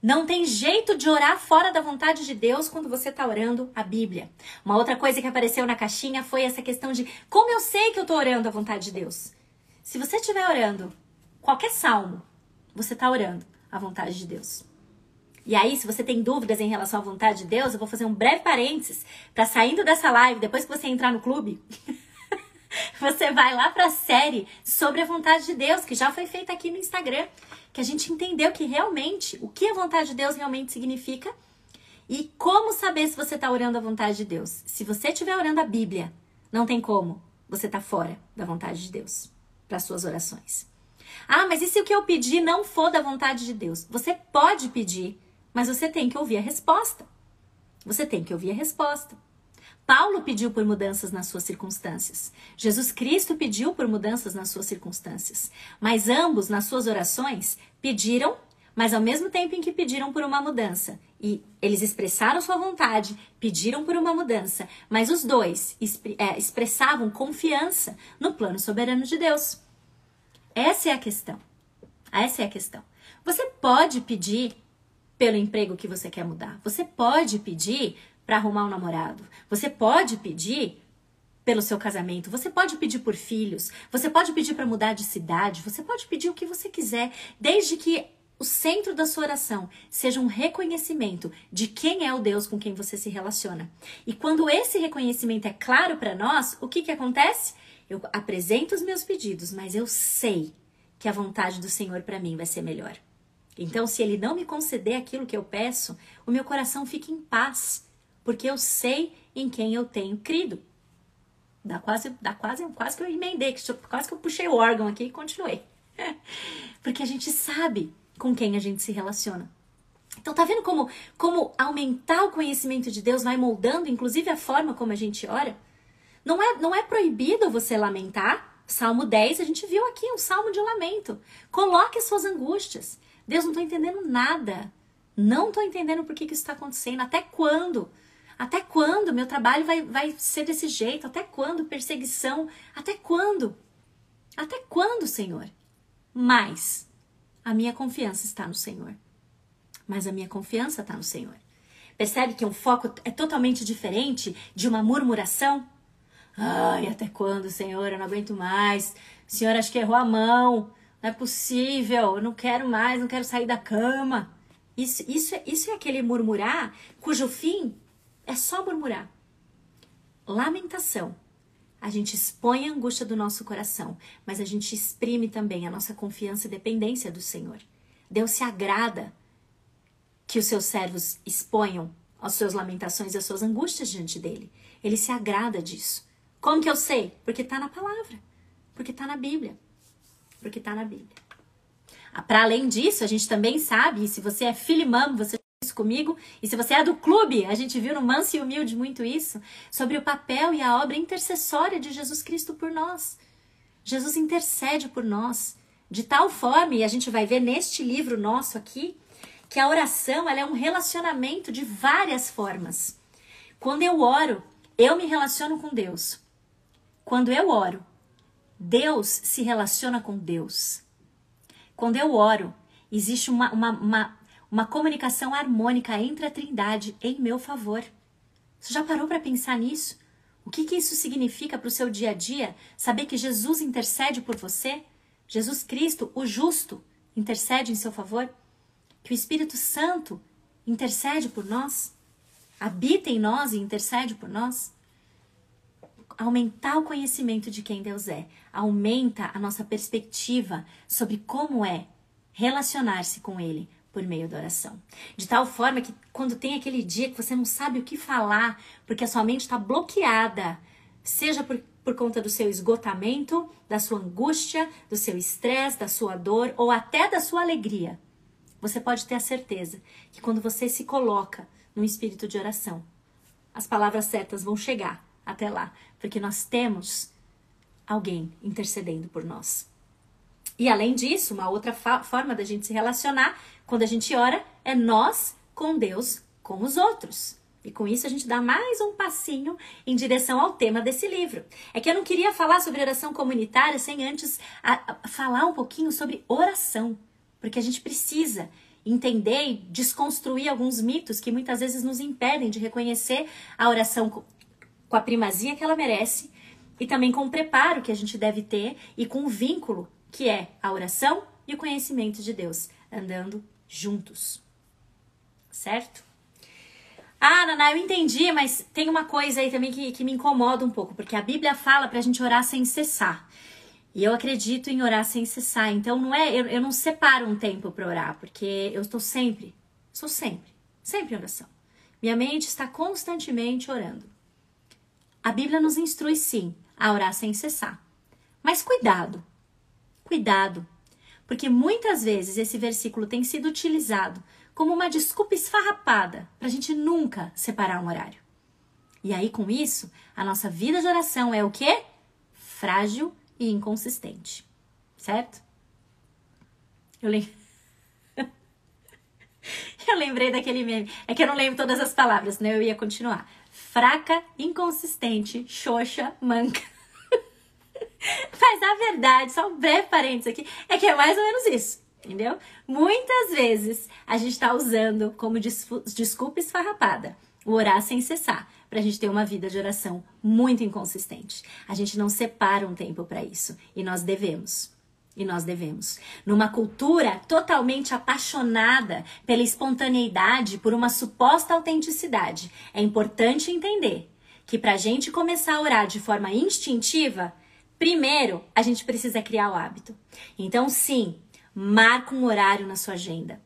não tem jeito de orar fora da vontade de Deus quando você está orando a Bíblia. Uma outra coisa que apareceu na caixinha foi essa questão de como eu sei que eu estou orando a vontade de Deus. Se você estiver orando qualquer salmo, você está orando a vontade de Deus. E aí, se você tem dúvidas em relação à vontade de Deus, eu vou fazer um breve parênteses para saindo dessa live, depois que você entrar no clube, você vai lá para a série sobre a vontade de Deus, que já foi feita aqui no Instagram que a gente entendeu que realmente, o que a vontade de Deus realmente significa e como saber se você está orando a vontade de Deus. Se você estiver orando a Bíblia, não tem como, você está fora da vontade de Deus para suas orações. Ah, mas e se o que eu pedir não for da vontade de Deus? Você pode pedir, mas você tem que ouvir a resposta. Você tem que ouvir a resposta. Paulo pediu por mudanças nas suas circunstâncias. Jesus Cristo pediu por mudanças nas suas circunstâncias. Mas ambos, nas suas orações, pediram, mas ao mesmo tempo em que pediram por uma mudança. E eles expressaram sua vontade, pediram por uma mudança, mas os dois é, expressavam confiança no plano soberano de Deus. Essa é a questão. Essa é a questão. Você pode pedir pelo emprego que você quer mudar. Você pode pedir para arrumar um namorado. Você pode pedir pelo seu casamento, você pode pedir por filhos, você pode pedir para mudar de cidade, você pode pedir o que você quiser, desde que o centro da sua oração seja um reconhecimento de quem é o Deus com quem você se relaciona. E quando esse reconhecimento é claro para nós, o que, que acontece? Eu apresento os meus pedidos, mas eu sei que a vontade do Senhor para mim vai ser melhor. Então, se Ele não me conceder aquilo que eu peço, o meu coração fica em paz porque eu sei em quem eu tenho crido. Dá quase, dá quase, quase que eu emendei, quase que eu puxei o órgão aqui e continuei. porque a gente sabe com quem a gente se relaciona. Então tá vendo como, como aumentar o conhecimento de Deus vai moldando, inclusive a forma como a gente ora? Não é, não é proibido você lamentar. Salmo 10, a gente viu aqui um salmo de lamento. Coloque as suas angústias. Deus, não estou entendendo nada. Não estou entendendo por que, que isso está acontecendo. Até quando? Até quando meu trabalho vai, vai ser desse jeito? Até quando perseguição? Até quando? Até quando, Senhor? Mas a minha confiança está no Senhor. Mas a minha confiança está no Senhor. Percebe que um foco é totalmente diferente de uma murmuração? Ai, até quando, Senhor? Eu não aguento mais. O Senhor acho que errou a mão. Não é possível. Eu não quero mais, não quero sair da cama. Isso, isso, é, isso é aquele murmurar cujo fim é só murmurar. Lamentação. A gente expõe a angústia do nosso coração, mas a gente exprime também a nossa confiança e dependência do Senhor. Deus se agrada que os seus servos exponham as suas lamentações e as suas angústias diante dele. Ele se agrada disso. Como que eu sei? Porque está na palavra. Porque está na Bíblia. Porque está na Bíblia. Ah, Para além disso, a gente também sabe, se você é filho e mamo, você isso comigo. E se você é do clube, a gente viu no Manso e Humilde muito isso, sobre o papel e a obra intercessória de Jesus Cristo por nós. Jesus intercede por nós de tal forma, e a gente vai ver neste livro nosso aqui, que a oração é um relacionamento de várias formas. Quando eu oro, eu me relaciono com Deus. Quando eu oro, Deus se relaciona com Deus. Quando eu oro, existe uma, uma, uma uma comunicação harmônica entre a Trindade em meu favor. Você já parou para pensar nisso? O que, que isso significa para o seu dia a dia? Saber que Jesus intercede por você? Jesus Cristo, o justo, intercede em seu favor? Que o Espírito Santo intercede por nós? Habita em nós e intercede por nós? Aumentar o conhecimento de quem Deus é, aumenta a nossa perspectiva sobre como é relacionar-se com Ele por meio da oração. De tal forma que quando tem aquele dia que você não sabe o que falar, porque a sua mente está bloqueada, seja por, por conta do seu esgotamento, da sua angústia, do seu estresse, da sua dor ou até da sua alegria, você pode ter a certeza que quando você se coloca no espírito de oração, as palavras certas vão chegar até lá, porque nós temos alguém intercedendo por nós. E além disso, uma outra forma da gente se relacionar quando a gente ora é nós com Deus, com os outros. E com isso a gente dá mais um passinho em direção ao tema desse livro. É que eu não queria falar sobre oração comunitária sem antes a, a falar um pouquinho sobre oração, porque a gente precisa entender e desconstruir alguns mitos que muitas vezes nos impedem de reconhecer a oração com a primazia que ela merece e também com o preparo que a gente deve ter e com o vínculo que é a oração e o conhecimento de Deus andando juntos. Certo? Ah, Naná, eu entendi, mas tem uma coisa aí também que, que me incomoda um pouco, porque a Bíblia fala pra gente orar sem cessar. E eu acredito em orar sem cessar. Então não é, eu, eu não separo um tempo para orar, porque eu estou sempre, estou sempre, sempre em oração. Minha mente está constantemente orando. A Bíblia nos instrui sim a orar sem cessar. Mas cuidado. Cuidado, porque muitas vezes esse versículo tem sido utilizado como uma desculpa esfarrapada para a gente nunca separar um horário. E aí, com isso, a nossa vida de oração é o quê? Frágil e inconsistente. Certo? Eu lembro. eu lembrei daquele meme. É que eu não lembro todas as palavras, né? Eu ia continuar. Fraca, inconsistente, xoxa, manca. Mas a verdade, só um breve parênteses aqui, é que é mais ou menos isso. Entendeu? Muitas vezes a gente está usando como desculpa esfarrapada o orar sem cessar para a gente ter uma vida de oração muito inconsistente. A gente não separa um tempo para isso e nós devemos. E nós devemos. Numa cultura totalmente apaixonada pela espontaneidade, por uma suposta autenticidade, é importante entender que para a gente começar a orar de forma instintiva, primeiro a gente precisa criar o hábito. Então, sim, marca um horário na sua agenda.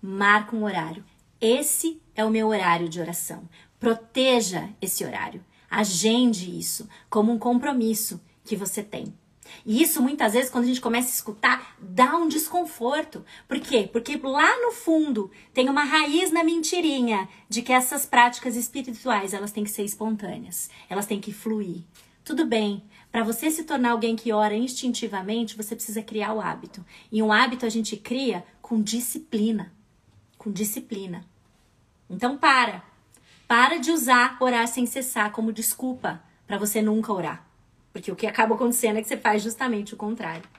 Marca um horário. Esse é o meu horário de oração. Proteja esse horário. Agende isso como um compromisso que você tem. E isso muitas vezes, quando a gente começa a escutar, dá um desconforto. Por quê? Porque lá no fundo tem uma raiz na mentirinha de que essas práticas espirituais elas têm que ser espontâneas, elas têm que fluir. Tudo bem, para você se tornar alguém que ora instintivamente, você precisa criar o hábito. E um hábito a gente cria com disciplina. Com disciplina. Então para. Para de usar orar sem cessar como desculpa para você nunca orar. Porque o que acaba acontecendo é que você faz justamente o contrário.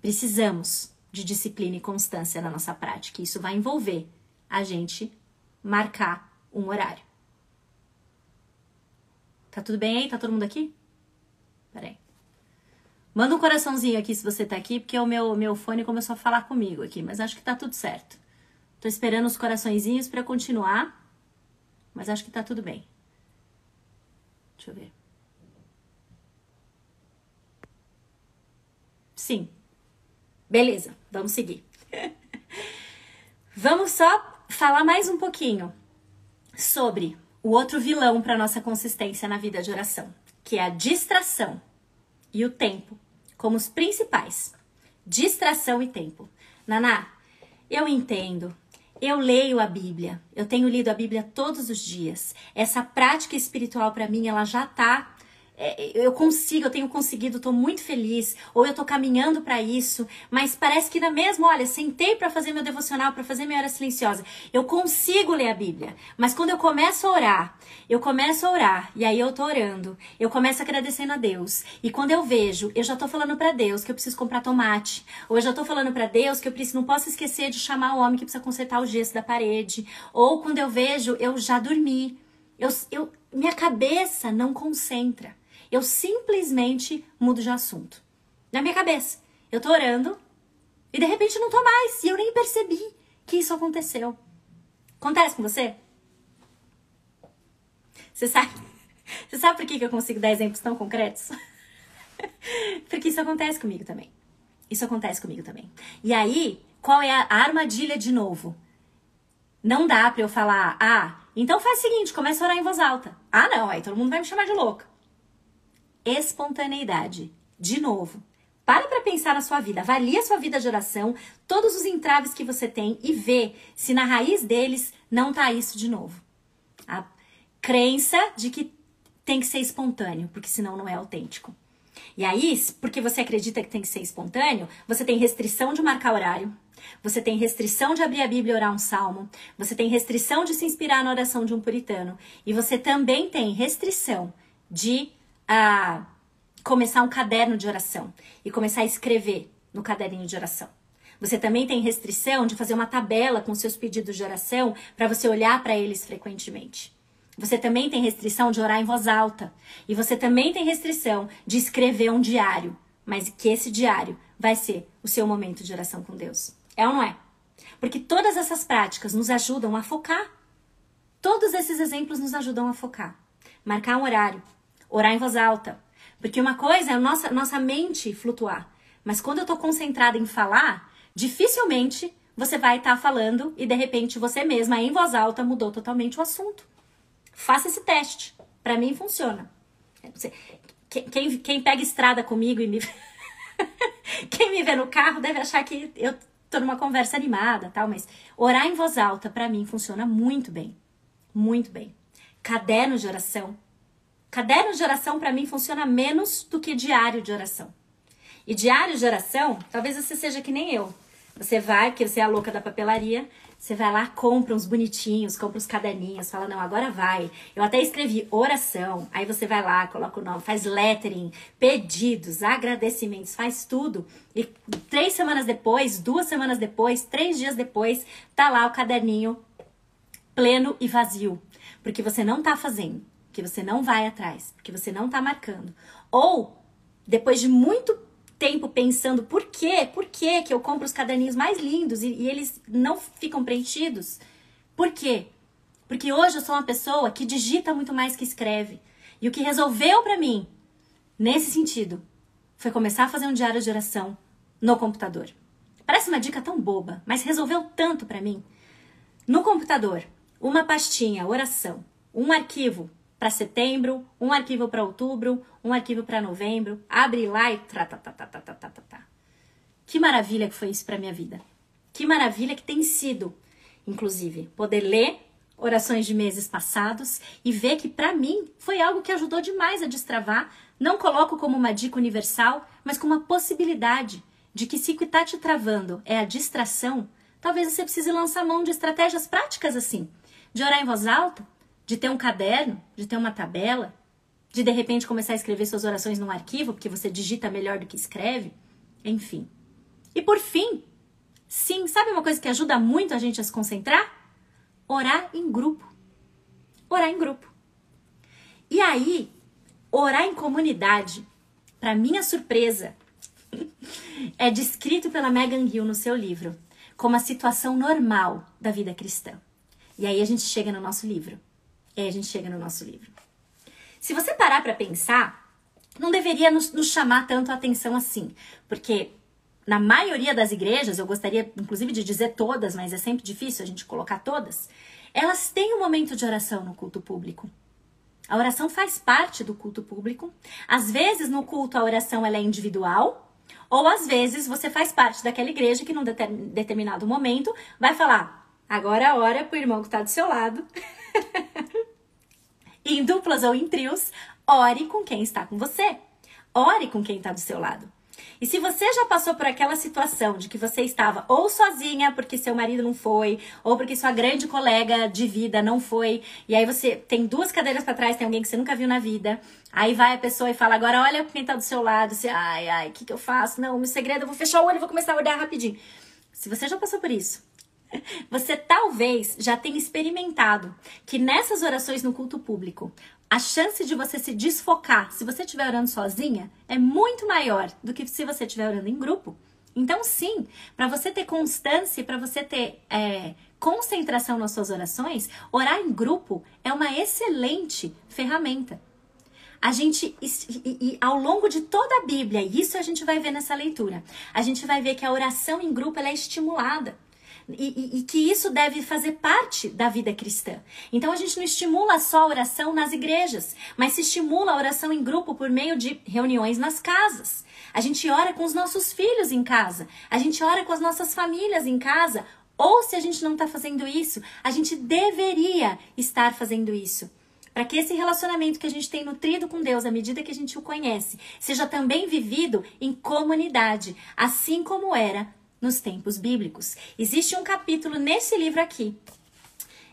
Precisamos de disciplina e constância na nossa prática. Isso vai envolver a gente marcar um horário. Tá tudo bem aí? Tá todo mundo aqui? Peraí. Manda um coraçãozinho aqui se você tá aqui, porque o meu, meu fone começou a falar comigo aqui, mas acho que tá tudo certo. Tô esperando os coraçõezinhos para continuar. Mas acho que tá tudo bem. Deixa eu ver. Sim. Beleza, vamos seguir. vamos só falar mais um pouquinho sobre o outro vilão para nossa consistência na vida de oração, que é a distração e o tempo, como os principais. Distração e tempo. Naná, eu entendo eu leio a Bíblia, eu tenho lido a Bíblia todos os dias. Essa prática espiritual para mim, ela já tá eu consigo, eu tenho conseguido, tô muito feliz, ou eu tô caminhando para isso, mas parece que na mesma, olha, sentei para fazer meu devocional, para fazer minha hora silenciosa, eu consigo ler a Bíblia, mas quando eu começo a orar, eu começo a orar, e aí eu tô orando, eu começo agradecendo a Deus, e quando eu vejo, eu já tô falando para Deus que eu preciso comprar tomate, ou eu já tô falando para Deus que eu preciso, não posso esquecer de chamar o homem que precisa consertar o gesso da parede, ou quando eu vejo, eu já dormi, eu, eu minha cabeça não concentra. Eu simplesmente mudo de assunto. Na minha cabeça. Eu tô orando e de repente não tô mais. E eu nem percebi que isso aconteceu. Acontece com você? Você sabe, você sabe por que eu consigo dar exemplos tão concretos? Porque isso acontece comigo também. Isso acontece comigo também. E aí, qual é a armadilha de novo? Não dá para eu falar, ah, então faz o seguinte, começa a orar em voz alta. Ah, não, aí todo mundo vai me chamar de louca espontaneidade. De novo, para para pensar na sua vida, avalie a sua vida de oração, todos os entraves que você tem e vê se na raiz deles não tá isso de novo. A crença de que tem que ser espontâneo, porque senão não é autêntico. E aí, porque você acredita que tem que ser espontâneo, você tem restrição de marcar horário, você tem restrição de abrir a Bíblia e orar um salmo, você tem restrição de se inspirar na oração de um puritano, e você também tem restrição de a começar um caderno de oração e começar a escrever no caderninho de oração. Você também tem restrição de fazer uma tabela com seus pedidos de oração para você olhar para eles frequentemente. Você também tem restrição de orar em voz alta. E você também tem restrição de escrever um diário. Mas que esse diário vai ser o seu momento de oração com Deus. É ou não é? Porque todas essas práticas nos ajudam a focar. Todos esses exemplos nos ajudam a focar. Marcar um horário, orar em voz alta. Porque uma coisa é a nossa, nossa mente flutuar. Mas quando eu tô concentrada em falar, dificilmente você vai estar tá falando e de repente você mesma, em voz alta, mudou totalmente o assunto. Faça esse teste. Para mim funciona. Quem, quem pega estrada comigo e me. quem me vê no carro deve achar que eu tô numa conversa animada, tal, mas orar em voz alta para mim funciona muito bem. Muito bem. Caderno de oração Caderno de oração para mim funciona menos do que diário de oração. E diário de oração, talvez você seja que nem eu. Você vai, porque você é a louca da papelaria, você vai lá, compra uns bonitinhos, compra uns caderninhos, fala, não, agora vai. Eu até escrevi oração, aí você vai lá, coloca o nome, faz lettering, pedidos, agradecimentos, faz tudo. E três semanas depois, duas semanas depois, três dias depois, tá lá o caderninho pleno e vazio. Porque você não tá fazendo porque você não vai atrás, porque você não tá marcando. Ou, depois de muito tempo pensando por quê, por quê que eu compro os caderninhos mais lindos e, e eles não ficam preenchidos, por quê? Porque hoje eu sou uma pessoa que digita muito mais que escreve. E o que resolveu para mim, nesse sentido, foi começar a fazer um diário de oração no computador. Parece uma dica tão boba, mas resolveu tanto para mim. No computador, uma pastinha, oração, um arquivo para setembro, um arquivo para outubro, um arquivo para novembro. Abre lá e tá, tá, tá, tá. Que maravilha que foi isso para minha vida. Que maravilha que tem sido, inclusive, poder ler orações de meses passados e ver que para mim foi algo que ajudou demais a destravar. Não coloco como uma dica universal, mas como uma possibilidade de que se o que está te travando é a distração, talvez você precise lançar mão de estratégias práticas assim, de orar em voz alta, de ter um caderno, de ter uma tabela, de de repente começar a escrever suas orações num arquivo, porque você digita melhor do que escreve, enfim. E por fim, sim, sabe uma coisa que ajuda muito a gente a se concentrar? Orar em grupo. Orar em grupo. E aí, orar em comunidade, para minha surpresa, é descrito pela Megan Gill no seu livro como a situação normal da vida cristã. E aí a gente chega no nosso livro. E aí a gente chega no nosso livro. Se você parar para pensar, não deveria nos, nos chamar tanto a atenção assim, porque na maioria das igrejas, eu gostaria inclusive de dizer todas, mas é sempre difícil a gente colocar todas, elas têm um momento de oração no culto público. A oração faz parte do culto público. Às vezes no culto a oração ela é individual, ou às vezes você faz parte daquela igreja que num determinado momento vai falar: agora a hora pro irmão que está do seu lado em duplas ou em trios, Ore com quem está com você. Ore com quem está do seu lado. E se você já passou por aquela situação de que você estava ou sozinha porque seu marido não foi, ou porque sua grande colega de vida não foi, e aí você tem duas cadeiras para trás, tem alguém que você nunca viu na vida, aí vai a pessoa e fala: agora olha quem tá do seu lado, você, ai, ai, o que, que eu faço? Não, meu segredo, eu vou fechar o olho vou começar a olhar rapidinho. Se você já passou por isso, você talvez já tenha experimentado que nessas orações no culto público, a chance de você se desfocar, se você estiver orando sozinha, é muito maior do que se você estiver orando em grupo. Então, sim, para você ter constância, para você ter é, concentração nas suas orações, orar em grupo é uma excelente ferramenta. A gente, e, e, ao longo de toda a Bíblia, isso a gente vai ver nessa leitura, a gente vai ver que a oração em grupo é estimulada. E, e, e, que isso deve fazer parte da vida cristã. Então a gente não estimula só a oração nas igrejas, mas se estimula a oração em grupo por meio de reuniões nas casas. A gente ora com os nossos filhos em casa, a gente ora com as nossas famílias em casa, ou se a gente não está fazendo isso, a gente deveria estar fazendo isso. Para que esse relacionamento que a gente tem nutrido com Deus à medida que a gente o conhece, seja também vivido em comunidade, assim como era nos tempos bíblicos. Existe um capítulo nesse livro aqui.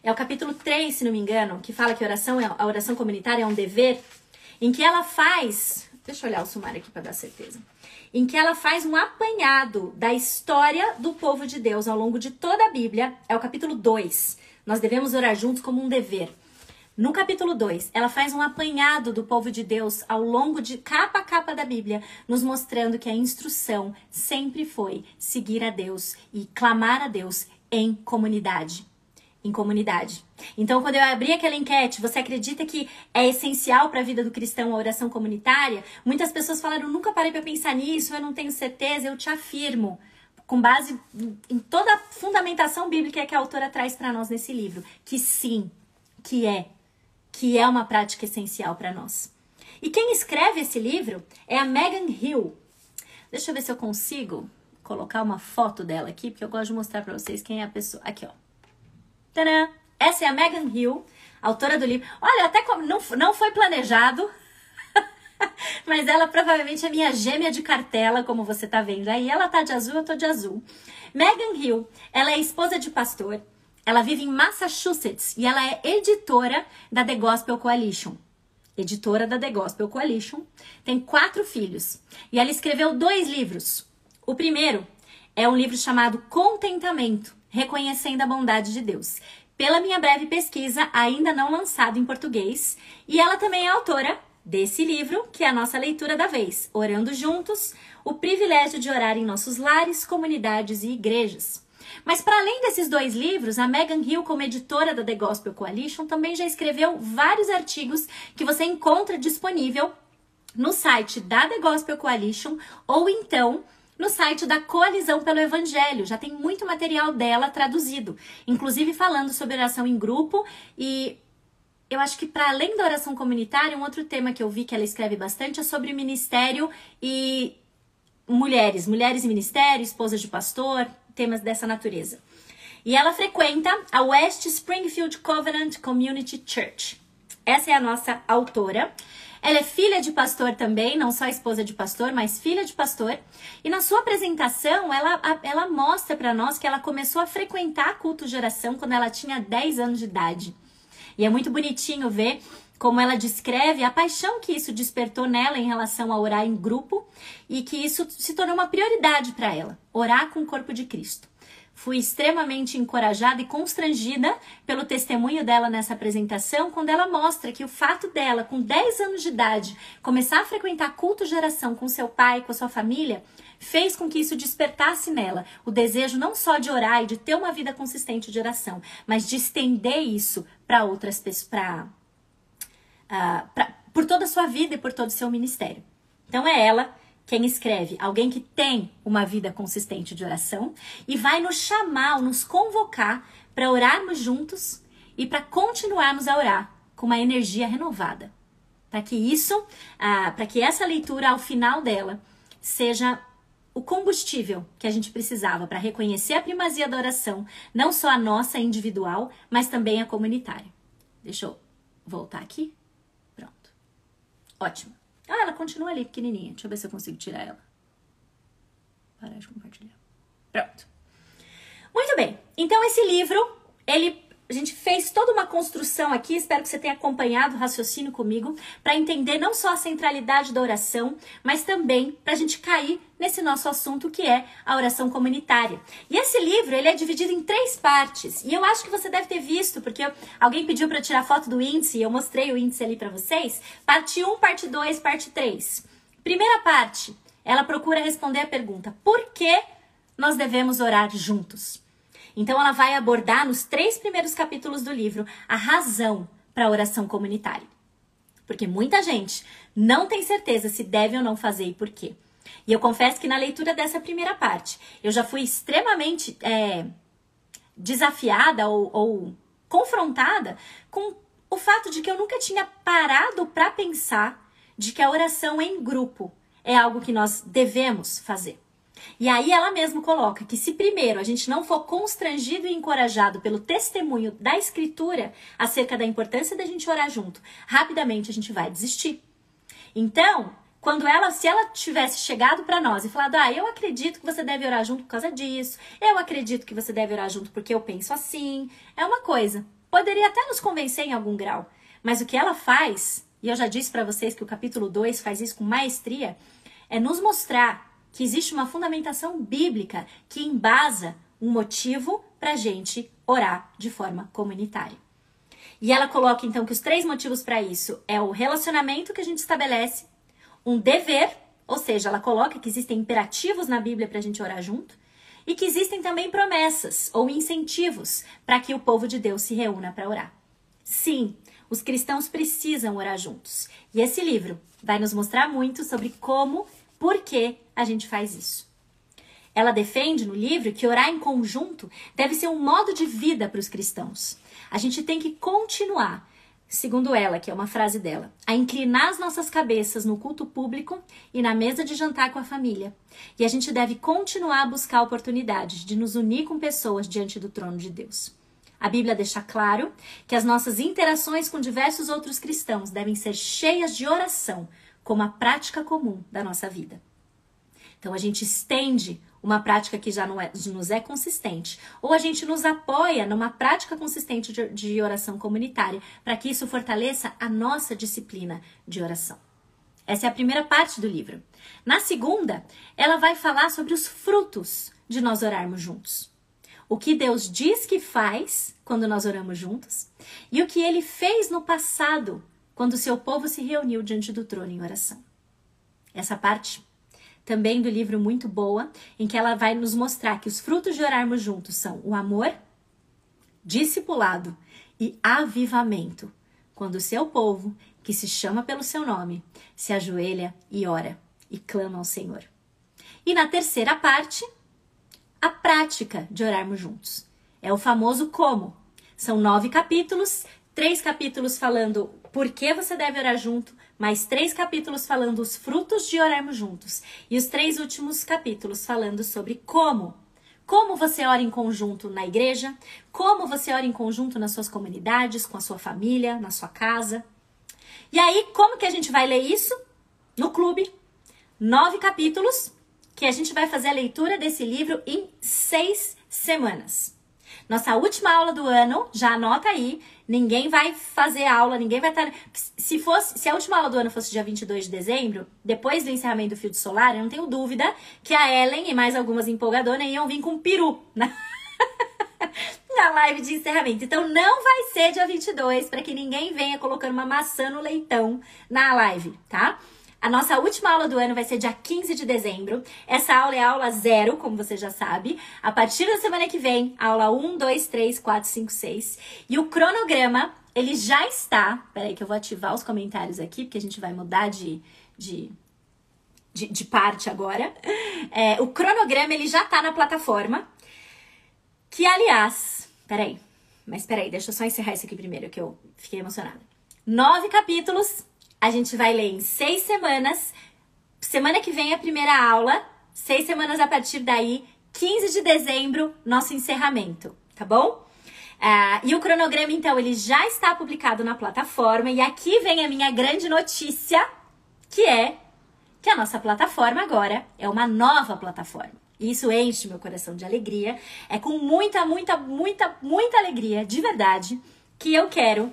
É o capítulo 3, se não me engano, que fala que a oração, é, a oração comunitária é um dever, em que ela faz. Deixa eu olhar o sumário aqui para dar certeza. Em que ela faz um apanhado da história do povo de Deus ao longo de toda a Bíblia. É o capítulo 2. Nós devemos orar juntos como um dever. No capítulo 2, ela faz um apanhado do povo de Deus ao longo de capa a capa da Bíblia, nos mostrando que a instrução sempre foi seguir a Deus e clamar a Deus em comunidade. Em comunidade. Então, quando eu abri aquela enquete, você acredita que é essencial para a vida do cristão a oração comunitária? Muitas pessoas falaram: nunca parei para pensar nisso, eu não tenho certeza. Eu te afirmo, com base em toda a fundamentação bíblica que a autora traz para nós nesse livro, que sim, que é que é uma prática essencial para nós. E quem escreve esse livro é a Megan Hill. Deixa eu ver se eu consigo colocar uma foto dela aqui, porque eu gosto de mostrar para vocês quem é a pessoa. Aqui, ó. Tadã! Essa é a Megan Hill, autora do livro. Olha, até como não, não foi planejado, mas ela provavelmente é minha gêmea de cartela, como você tá vendo aí. Ela tá de azul, eu tô de azul. Megan Hill, ela é esposa de pastor, ela vive em Massachusetts e ela é editora da The Gospel Coalition. Editora da The Gospel Coalition. Tem quatro filhos. E ela escreveu dois livros. O primeiro é um livro chamado Contentamento Reconhecendo a Bondade de Deus. Pela minha breve pesquisa, ainda não lançado em português. E ela também é autora desse livro, que é a nossa leitura da vez, Orando Juntos, o privilégio de orar em nossos lares, comunidades e igrejas. Mas para além desses dois livros, a Megan Hill, como editora da The Gospel Coalition, também já escreveu vários artigos que você encontra disponível no site da The Gospel Coalition ou então no site da Coalizão pelo Evangelho. Já tem muito material dela traduzido, inclusive falando sobre oração em grupo. E eu acho que para além da oração comunitária, um outro tema que eu vi que ela escreve bastante é sobre ministério e mulheres, mulheres e ministério, esposas de pastor, temas dessa natureza. E ela frequenta a West Springfield Covenant Community Church. Essa é a nossa autora. Ela é filha de pastor também, não só esposa de pastor, mas filha de pastor. E na sua apresentação, ela, ela mostra para nós que ela começou a frequentar culto de oração quando ela tinha 10 anos de idade. E é muito bonitinho ver como ela descreve a paixão que isso despertou nela em relação a orar em grupo e que isso se tornou uma prioridade para ela, orar com o corpo de Cristo. Fui extremamente encorajada e constrangida pelo testemunho dela nessa apresentação, quando ela mostra que o fato dela, com 10 anos de idade, começar a frequentar culto de oração com seu pai, com a sua família, fez com que isso despertasse nela o desejo não só de orar e de ter uma vida consistente de oração, mas de estender isso para outras pessoas, pra, por toda a sua vida e por todo o seu ministério. Então é ela quem escreve, alguém que tem uma vida consistente de oração e vai nos chamar, nos convocar para orarmos juntos e para continuarmos a orar com uma energia renovada. Para que isso, uh, para que essa leitura ao final dela seja o combustível que a gente precisava para reconhecer a primazia da oração, não só a nossa individual, mas também a comunitária. Deixa eu voltar aqui. Ótimo. Ah, ela continua ali pequenininha. Deixa eu ver se eu consigo tirar ela. Parar de compartilhar. Pronto. Muito bem. Então esse livro, ele a gente fez toda uma construção aqui, espero que você tenha acompanhado o raciocínio comigo, para entender não só a centralidade da oração, mas também para a gente cair nesse nosso assunto que é a oração comunitária. E esse livro, ele é dividido em três partes, e eu acho que você deve ter visto, porque alguém pediu para tirar foto do índice, e eu mostrei o índice ali para vocês. Parte 1, parte 2, parte 3. Primeira parte, ela procura responder a pergunta: por que nós devemos orar juntos? Então ela vai abordar nos três primeiros capítulos do livro a razão para a oração comunitária. Porque muita gente não tem certeza se deve ou não fazer e por quê. E eu confesso que na leitura dessa primeira parte, eu já fui extremamente é, desafiada ou, ou confrontada com o fato de que eu nunca tinha parado para pensar de que a oração em grupo é algo que nós devemos fazer. E aí ela mesma coloca que se primeiro a gente não for constrangido e encorajado pelo testemunho da escritura acerca da importância da gente orar junto, rapidamente a gente vai desistir. Então, quando ela, se ela tivesse chegado para nós e falado: "Ah, eu acredito que você deve orar junto por causa disso. Eu acredito que você deve orar junto porque eu penso assim", é uma coisa. Poderia até nos convencer em algum grau, mas o que ela faz, e eu já disse para vocês que o capítulo 2 faz isso com maestria, é nos mostrar que existe uma fundamentação bíblica que embasa um motivo para a gente orar de forma comunitária. E ela coloca então que os três motivos para isso é o relacionamento que a gente estabelece, um dever, ou seja, ela coloca que existem imperativos na Bíblia para a gente orar junto, e que existem também promessas ou incentivos para que o povo de Deus se reúna para orar. Sim, os cristãos precisam orar juntos. E esse livro vai nos mostrar muito sobre como por que a gente faz isso? Ela defende no livro que orar em conjunto deve ser um modo de vida para os cristãos. A gente tem que continuar, segundo ela, que é uma frase dela, a inclinar as nossas cabeças no culto público e na mesa de jantar com a família. E a gente deve continuar a buscar oportunidades de nos unir com pessoas diante do trono de Deus. A Bíblia deixa claro que as nossas interações com diversos outros cristãos devem ser cheias de oração, como a prática comum da nossa vida. Então a gente estende uma prática que já é, nos é consistente, ou a gente nos apoia numa prática consistente de, de oração comunitária, para que isso fortaleça a nossa disciplina de oração. Essa é a primeira parte do livro. Na segunda, ela vai falar sobre os frutos de nós orarmos juntos. O que Deus diz que faz quando nós oramos juntos e o que ele fez no passado quando seu povo se reuniu diante do trono em oração. Essa parte também do livro muito boa, em que ela vai nos mostrar que os frutos de orarmos juntos são o amor, discipulado e avivamento, quando o seu povo, que se chama pelo seu nome, se ajoelha e ora e clama ao Senhor. E na terceira parte, a prática de orarmos juntos. É o famoso como. São nove capítulos, três capítulos falando por que você deve orar junto, mais três capítulos falando os frutos de orarmos juntos e os três últimos capítulos falando sobre como. Como você ora em conjunto na igreja, como você ora em conjunto nas suas comunidades, com a sua família, na sua casa. E aí, como que a gente vai ler isso? No clube. Nove capítulos, que a gente vai fazer a leitura desse livro em seis semanas. Nossa última aula do ano, já anota aí, ninguém vai fazer aula, ninguém vai estar. Se fosse, se a última aula do ano fosse dia 22 de dezembro, depois do encerramento do fio solar, eu não tenho dúvida que a Ellen e mais algumas empolgadoras iam vir com peru na, na live de encerramento. Então não vai ser dia 22 para que ninguém venha colocando uma maçã no leitão na live, tá? A nossa última aula do ano vai ser dia 15 de dezembro. Essa aula é aula zero, como você já sabe. A partir da semana que vem, aula 1, 2, 3, 4, 5, 6. E o cronograma, ele já está. Peraí, que eu vou ativar os comentários aqui, porque a gente vai mudar de, de, de, de parte agora. É, o cronograma, ele já está na plataforma. Que, aliás, peraí. Mas peraí, deixa eu só encerrar isso aqui primeiro, que eu fiquei emocionada. Nove capítulos a gente vai ler em seis semanas. Semana que vem é a primeira aula. Seis semanas a partir daí, 15 de dezembro, nosso encerramento, tá bom? Uh, e o cronograma, então, ele já está publicado na plataforma. E aqui vem a minha grande notícia. que é que a nossa plataforma agora é uma nova plataforma. E isso enche meu coração de alegria. É com muita, muita, muita, muita alegria, de verdade, que eu quero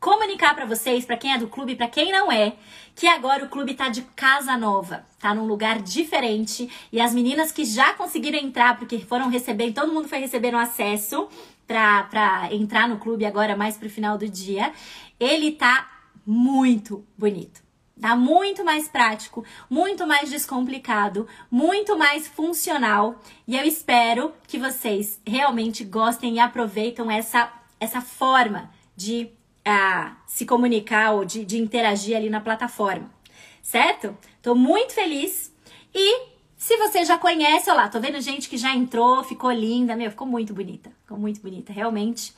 comunicar para vocês, para quem é do clube, para quem não é, que agora o clube tá de casa nova, tá num lugar diferente e as meninas que já conseguiram entrar porque foram receber, todo mundo foi recebendo acesso para entrar no clube agora mais pro final do dia, ele tá muito bonito. Tá muito mais prático, muito mais descomplicado, muito mais funcional. E eu espero que vocês realmente gostem e aproveitem essa, essa forma de uh, se comunicar ou de, de interagir ali na plataforma. Certo? Tô muito feliz. E se você já conhece, olha lá, tô vendo gente que já entrou, ficou linda, meu, ficou muito bonita. Ficou muito bonita, realmente.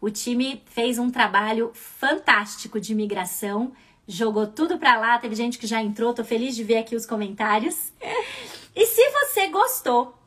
O time fez um trabalho fantástico de migração jogou tudo pra lá. Teve gente que já entrou, tô feliz de ver aqui os comentários. E se você gostou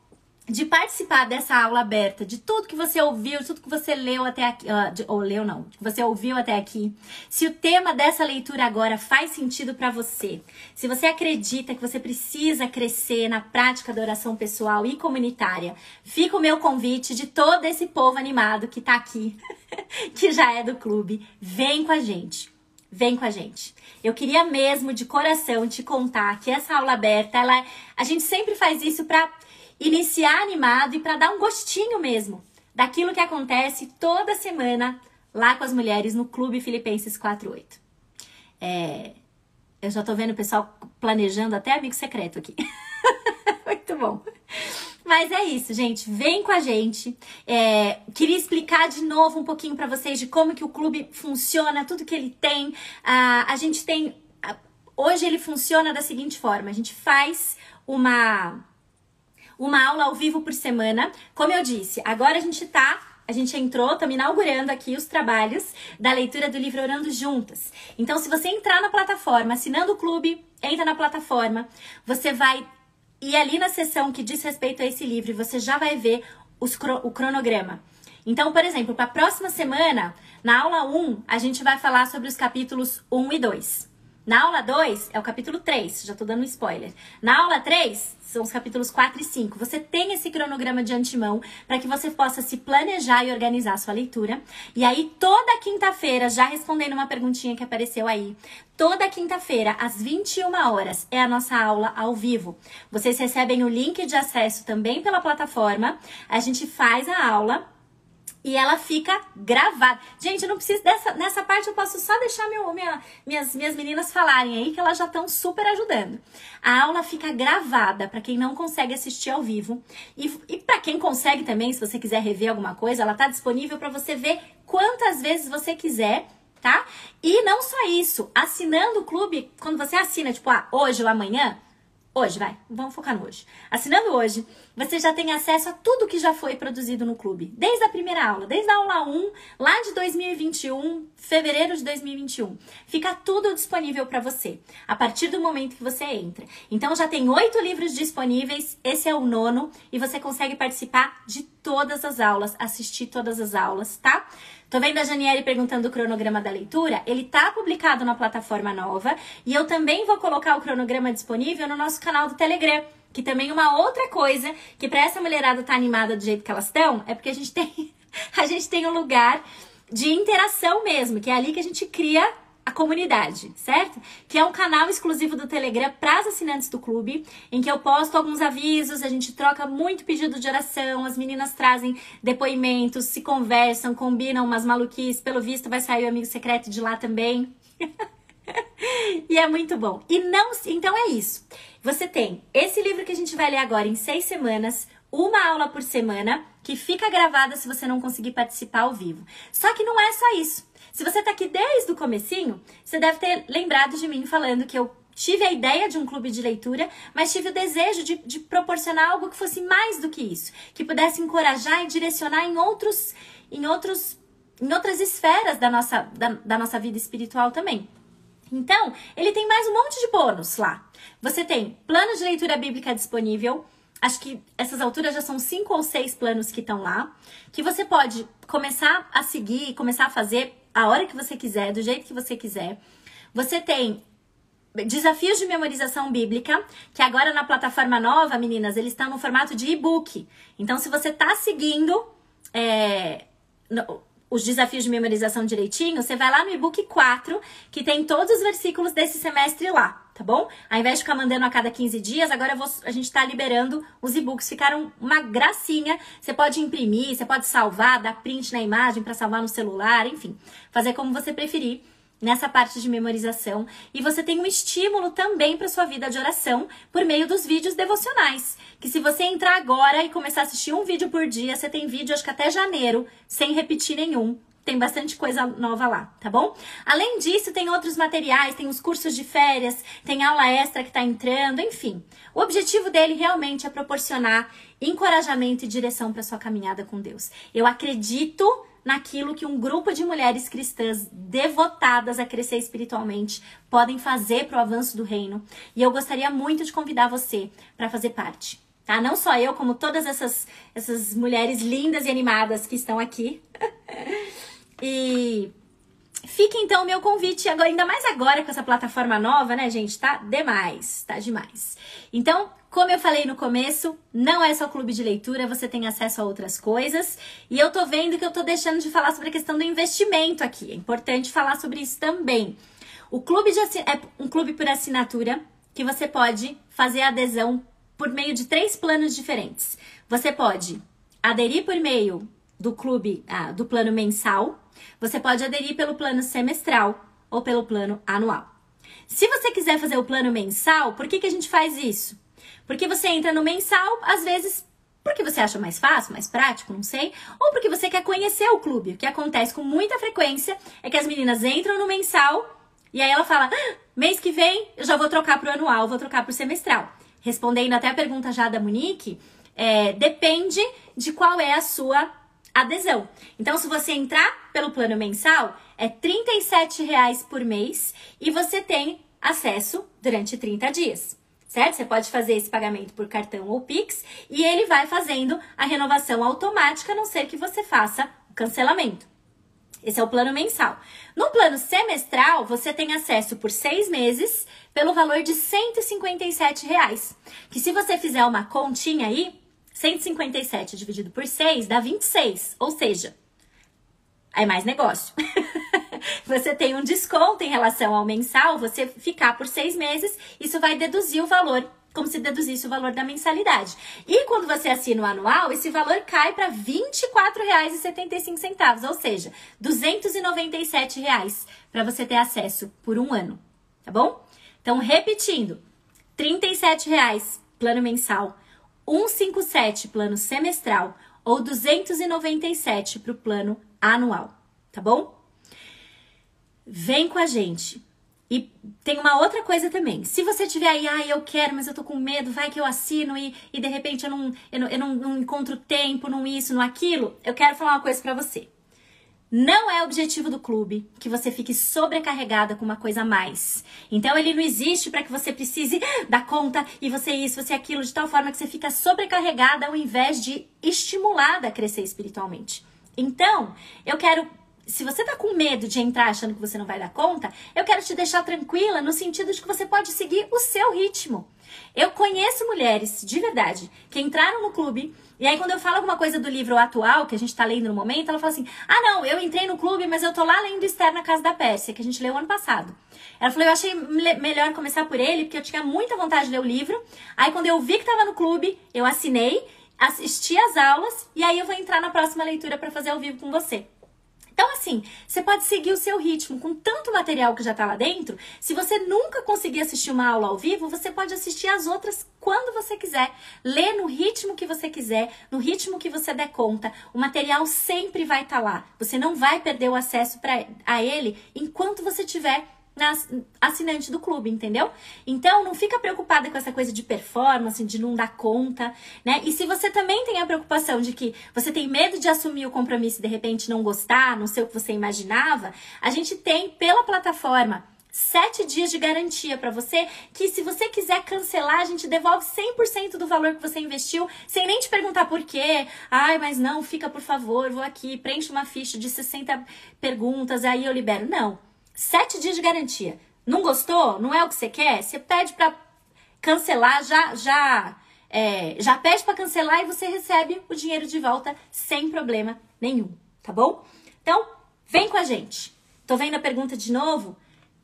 de participar dessa aula aberta, de tudo que você ouviu, de tudo que você leu até aqui, uh, de, ou leu não, que você ouviu até aqui, se o tema dessa leitura agora faz sentido para você, se você acredita que você precisa crescer na prática da oração pessoal e comunitária, fica o meu convite de todo esse povo animado que tá aqui, que já é do clube, vem com a gente. Vem com a gente. Eu queria mesmo de coração te contar que essa aula aberta, ela, a gente sempre faz isso para iniciar animado e para dar um gostinho mesmo daquilo que acontece toda semana lá com as mulheres no Clube Filipenses 48. É, eu já tô vendo o pessoal planejando até amigo secreto aqui. Muito bom. Mas é isso, gente. Vem com a gente. É, queria explicar de novo um pouquinho para vocês de como que o clube funciona, tudo que ele tem. Ah, a gente tem. Hoje ele funciona da seguinte forma: a gente faz uma uma aula ao vivo por semana. Como eu disse, agora a gente tá a gente entrou, estamos inaugurando aqui os trabalhos da leitura do livro Orando Juntas. Então, se você entrar na plataforma, assinando o clube, entra na plataforma, você vai e ali na seção que diz respeito a esse livro, você já vai ver os, o cronograma. Então, por exemplo, para a próxima semana, na aula 1, a gente vai falar sobre os capítulos 1 e 2. Na aula 2 é o capítulo 3, já tô dando um spoiler. Na aula 3 são os capítulos 4 e 5. Você tem esse cronograma de antemão para que você possa se planejar e organizar a sua leitura. E aí, toda quinta-feira, já respondendo uma perguntinha que apareceu aí, toda quinta-feira, às 21 horas, é a nossa aula ao vivo. Vocês recebem o link de acesso também pela plataforma. A gente faz a aula e ela fica gravada. Gente, eu não preciso dessa nessa parte eu posso só deixar meu, minha, minhas minhas meninas falarem aí que elas já estão super ajudando. A aula fica gravada para quem não consegue assistir ao vivo e, e para quem consegue também, se você quiser rever alguma coisa, ela tá disponível para você ver quantas vezes você quiser tá? E não só isso, assinando o clube, quando você assina, tipo, ah, hoje ou amanhã, Hoje, vai, vamos focar no hoje. Assinando hoje, você já tem acesso a tudo que já foi produzido no clube. Desde a primeira aula, desde a aula 1, lá de 2021, fevereiro de 2021. Fica tudo disponível para você, a partir do momento que você entra. Então já tem oito livros disponíveis, esse é o nono, e você consegue participar de todas as aulas, assistir todas as aulas, tá? Tô vendo a Janiele perguntando o cronograma da leitura. Ele tá publicado na plataforma nova e eu também vou colocar o cronograma disponível no nosso canal do Telegram. Que também uma outra coisa que para essa mulherada tá animada do jeito que elas estão é porque a gente tem a gente tem um lugar de interação mesmo, que é ali que a gente cria a comunidade, certo? Que é um canal exclusivo do Telegram para as assinantes do clube, em que eu posto alguns avisos, a gente troca muito pedido de oração, as meninas trazem depoimentos, se conversam, combinam umas maluquices, pelo visto vai sair o amigo secreto de lá também. e é muito bom. E não, então é isso. Você tem esse livro que a gente vai ler agora em seis semanas, uma aula por semana, que fica gravada se você não conseguir participar ao vivo. Só que não é só isso. Se você tá aqui desde o comecinho, você deve ter lembrado de mim falando que eu tive a ideia de um clube de leitura, mas tive o desejo de, de proporcionar algo que fosse mais do que isso, que pudesse encorajar e direcionar em outros, em outros, em outras esferas da nossa, da, da nossa vida espiritual também. Então, ele tem mais um monte de bônus lá. Você tem plano de leitura bíblica disponível. Acho que essas alturas já são cinco ou seis planos que estão lá, que você pode começar a seguir, começar a fazer a hora que você quiser, do jeito que você quiser. Você tem desafios de memorização bíblica, que agora na plataforma nova, meninas, eles estão no formato de e-book. Então, se você tá seguindo é, no, os desafios de memorização direitinho, você vai lá no e-book 4, que tem todos os versículos desse semestre lá, tá bom? Ao invés de ficar mandando a cada 15 dias, agora vou, a gente tá liberando os e-books. Ficaram uma gracinha. Você pode imprimir, você pode salvar, dar print na imagem para salvar no celular, enfim, fazer como você preferir nessa parte de memorização e você tem um estímulo também para sua vida de oração por meio dos vídeos devocionais. Que se você entrar agora e começar a assistir um vídeo por dia, você tem vídeo acho que até janeiro, sem repetir nenhum. Tem bastante coisa nova lá, tá bom? Além disso, tem outros materiais, tem os cursos de férias, tem aula extra que tá entrando, enfim. O objetivo dele realmente é proporcionar encorajamento e direção para sua caminhada com Deus. Eu acredito naquilo que um grupo de mulheres cristãs devotadas a crescer espiritualmente podem fazer para o avanço do reino. E eu gostaria muito de convidar você para fazer parte. Tá? Não só eu, como todas essas, essas mulheres lindas e animadas que estão aqui. e fica então o meu convite, agora, ainda mais agora com essa plataforma nova, né, gente? Tá demais, tá demais. Então, como eu falei no começo, não é só clube de leitura, você tem acesso a outras coisas. E eu tô vendo que eu tô deixando de falar sobre a questão do investimento aqui. É importante falar sobre isso também. O clube de é um clube por assinatura que você pode fazer adesão por meio de três planos diferentes. Você pode aderir por meio do clube, ah, do plano mensal, você pode aderir pelo plano semestral ou pelo plano anual. Se você quiser fazer o plano mensal, por que, que a gente faz isso? Porque você entra no mensal, às vezes porque você acha mais fácil, mais prático, não sei, ou porque você quer conhecer o clube. O que acontece com muita frequência é que as meninas entram no mensal e aí ela fala: ah, mês que vem eu já vou trocar pro anual, vou trocar pro semestral. Respondendo até a pergunta já da Monique, é, depende de qual é a sua adesão. Então, se você entrar pelo plano mensal, é R$ reais por mês e você tem acesso durante 30 dias certo? Você pode fazer esse pagamento por cartão ou Pix e ele vai fazendo a renovação automática, a não ser que você faça o cancelamento. Esse é o plano mensal. No plano semestral, você tem acesso por seis meses pelo valor de 157 reais. Que se você fizer uma continha aí, 157 dividido por 6 dá 26. Ou seja, é mais negócio. você tem um desconto em relação ao mensal, você ficar por seis meses, isso vai deduzir o valor, como se deduzisse o valor da mensalidade. E quando você assina o anual, esse valor cai para R$ 24,75, ou seja, R$ 297 para você ter acesso por um ano, tá bom? Então, repetindo, R$ 37,00 plano mensal, 157 plano semestral ou 297 para o plano anual, tá bom? Vem com a gente. E tem uma outra coisa também. Se você tiver aí, ah, eu quero, mas eu tô com medo, vai que eu assino e, e de repente eu, não, eu, não, eu não, não encontro tempo, não isso, não aquilo, eu quero falar uma coisa para você. Não é objetivo do clube que você fique sobrecarregada com uma coisa a mais. Então ele não existe para que você precise dar conta e você isso, você aquilo, de tal forma que você fica sobrecarregada ao invés de estimulada a crescer espiritualmente. Então, eu quero se você tá com medo de entrar achando que você não vai dar conta, eu quero te deixar tranquila no sentido de que você pode seguir o seu ritmo. Eu conheço mulheres, de verdade, que entraram no clube e aí quando eu falo alguma coisa do livro atual que a gente tá lendo no momento, ela fala assim: "Ah, não, eu entrei no clube, mas eu tô lá lendo Esther na Casa da Pérsia, que a gente leu ano passado". Ela falou: "Eu achei melhor começar por ele, porque eu tinha muita vontade de ler o livro. Aí quando eu vi que tava no clube, eu assinei, assisti as aulas e aí eu vou entrar na próxima leitura para fazer ao vivo com você". Então, assim, você pode seguir o seu ritmo com tanto material que já está lá dentro. Se você nunca conseguir assistir uma aula ao vivo, você pode assistir as outras quando você quiser. Ler no ritmo que você quiser, no ritmo que você der conta. O material sempre vai estar tá lá. Você não vai perder o acesso pra, a ele enquanto você tiver assinante do clube, entendeu? Então, não fica preocupada com essa coisa de performance, de não dar conta, né? E se você também tem a preocupação de que você tem medo de assumir o compromisso e de repente não gostar, não ser o que você imaginava, a gente tem pela plataforma sete dias de garantia para você, que se você quiser cancelar, a gente devolve 100% do valor que você investiu, sem nem te perguntar por quê. Ai, mas não, fica por favor, vou aqui, preenche uma ficha de 60 perguntas, aí eu libero. Não. Sete dias de garantia. Não gostou? Não é o que você quer? Você pede para cancelar, já já é, já pede para cancelar e você recebe o dinheiro de volta sem problema nenhum, tá bom? Então, vem com a gente. Tô vendo a pergunta de novo?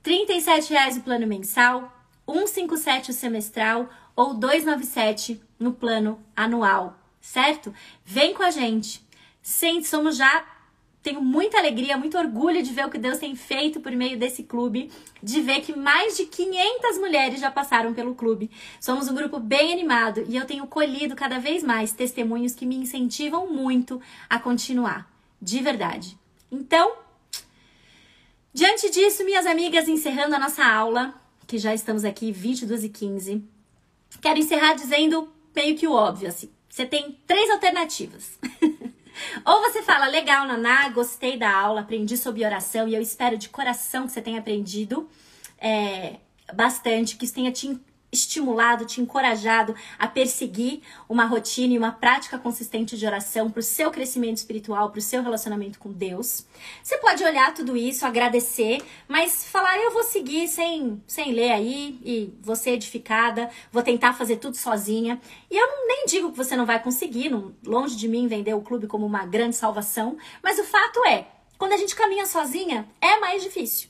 R$ reais o plano mensal, 157 o semestral ou 297 no plano anual, certo? Vem com a gente. Sim, somos já tenho muita alegria, muito orgulho de ver o que Deus tem feito por meio desse clube, de ver que mais de 500 mulheres já passaram pelo clube. Somos um grupo bem animado e eu tenho colhido cada vez mais testemunhos que me incentivam muito a continuar, de verdade. Então, diante disso, minhas amigas, encerrando a nossa aula, que já estamos aqui 22 e 15, quero encerrar dizendo meio que o óbvio assim. Você tem três alternativas. Ou você fala, legal, Naná, gostei da aula, aprendi sobre oração e eu espero de coração que você tenha aprendido é, bastante, que isso tenha te estimulado, te encorajado a perseguir uma rotina e uma prática consistente de oração para o seu crescimento espiritual, para o seu relacionamento com Deus. Você pode olhar tudo isso, agradecer, mas falar eu vou seguir sem, sem ler aí e ser edificada, vou tentar fazer tudo sozinha. E eu nem digo que você não vai conseguir, não, longe de mim vender o clube como uma grande salvação, mas o fato é, quando a gente caminha sozinha, é mais difícil.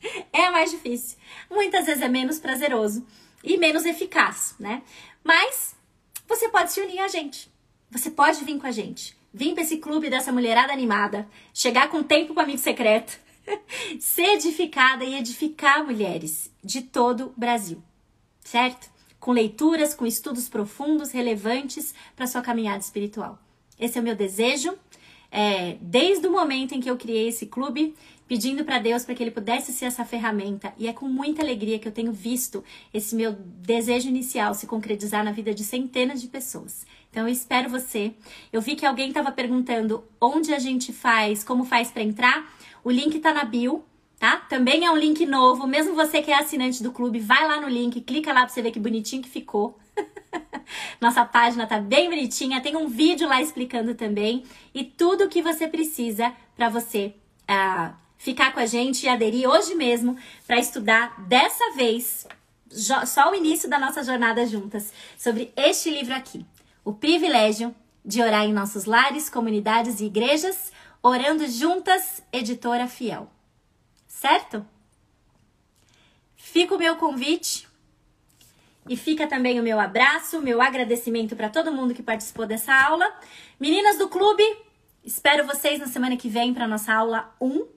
é mais difícil. Muitas vezes é menos prazeroso e menos eficaz, né? Mas você pode se unir a gente. Você pode vir com a gente. Vir para esse clube dessa mulherada animada, chegar com tempo para amigo secreto, ser edificada e edificar mulheres de todo o Brasil, certo? Com leituras, com estudos profundos, relevantes para sua caminhada espiritual. Esse é o meu desejo. É, desde o momento em que eu criei esse clube, pedindo para Deus para que ele pudesse ser essa ferramenta. E é com muita alegria que eu tenho visto esse meu desejo inicial se concretizar na vida de centenas de pessoas. Então eu espero você. Eu vi que alguém estava perguntando onde a gente faz, como faz para entrar. O link está na bio, tá? Também é um link novo. Mesmo você que é assinante do clube, vai lá no link, clica lá para você ver que bonitinho que ficou. Nossa página tá bem bonitinha, tem um vídeo lá explicando também e tudo o que você precisa para você uh, ficar com a gente e aderir hoje mesmo para estudar dessa vez, só o início da nossa jornada juntas, sobre este livro aqui: O Privilégio de Orar em Nossos Lares, Comunidades e Igrejas, Orando Juntas, editora Fiel. Certo? Fica o meu convite e fica também o meu abraço, meu agradecimento para todo mundo que participou dessa aula. Meninas do clube, espero vocês na semana que vem para nossa aula 1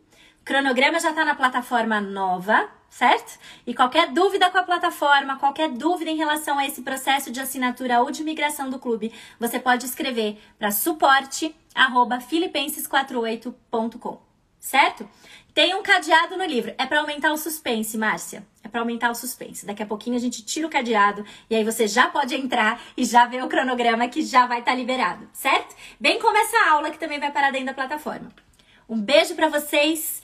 cronograma já está na plataforma nova, certo? E qualquer dúvida com a plataforma, qualquer dúvida em relação a esse processo de assinatura ou de migração do clube, você pode escrever para suporte@filipenses48.com, certo? Tem um cadeado no livro, é para aumentar o suspense, Márcia. É para aumentar o suspense. Daqui a pouquinho a gente tira o cadeado e aí você já pode entrar e já ver o cronograma que já vai estar tá liberado, certo? Bem como essa aula que também vai parar dentro da plataforma. Um beijo para vocês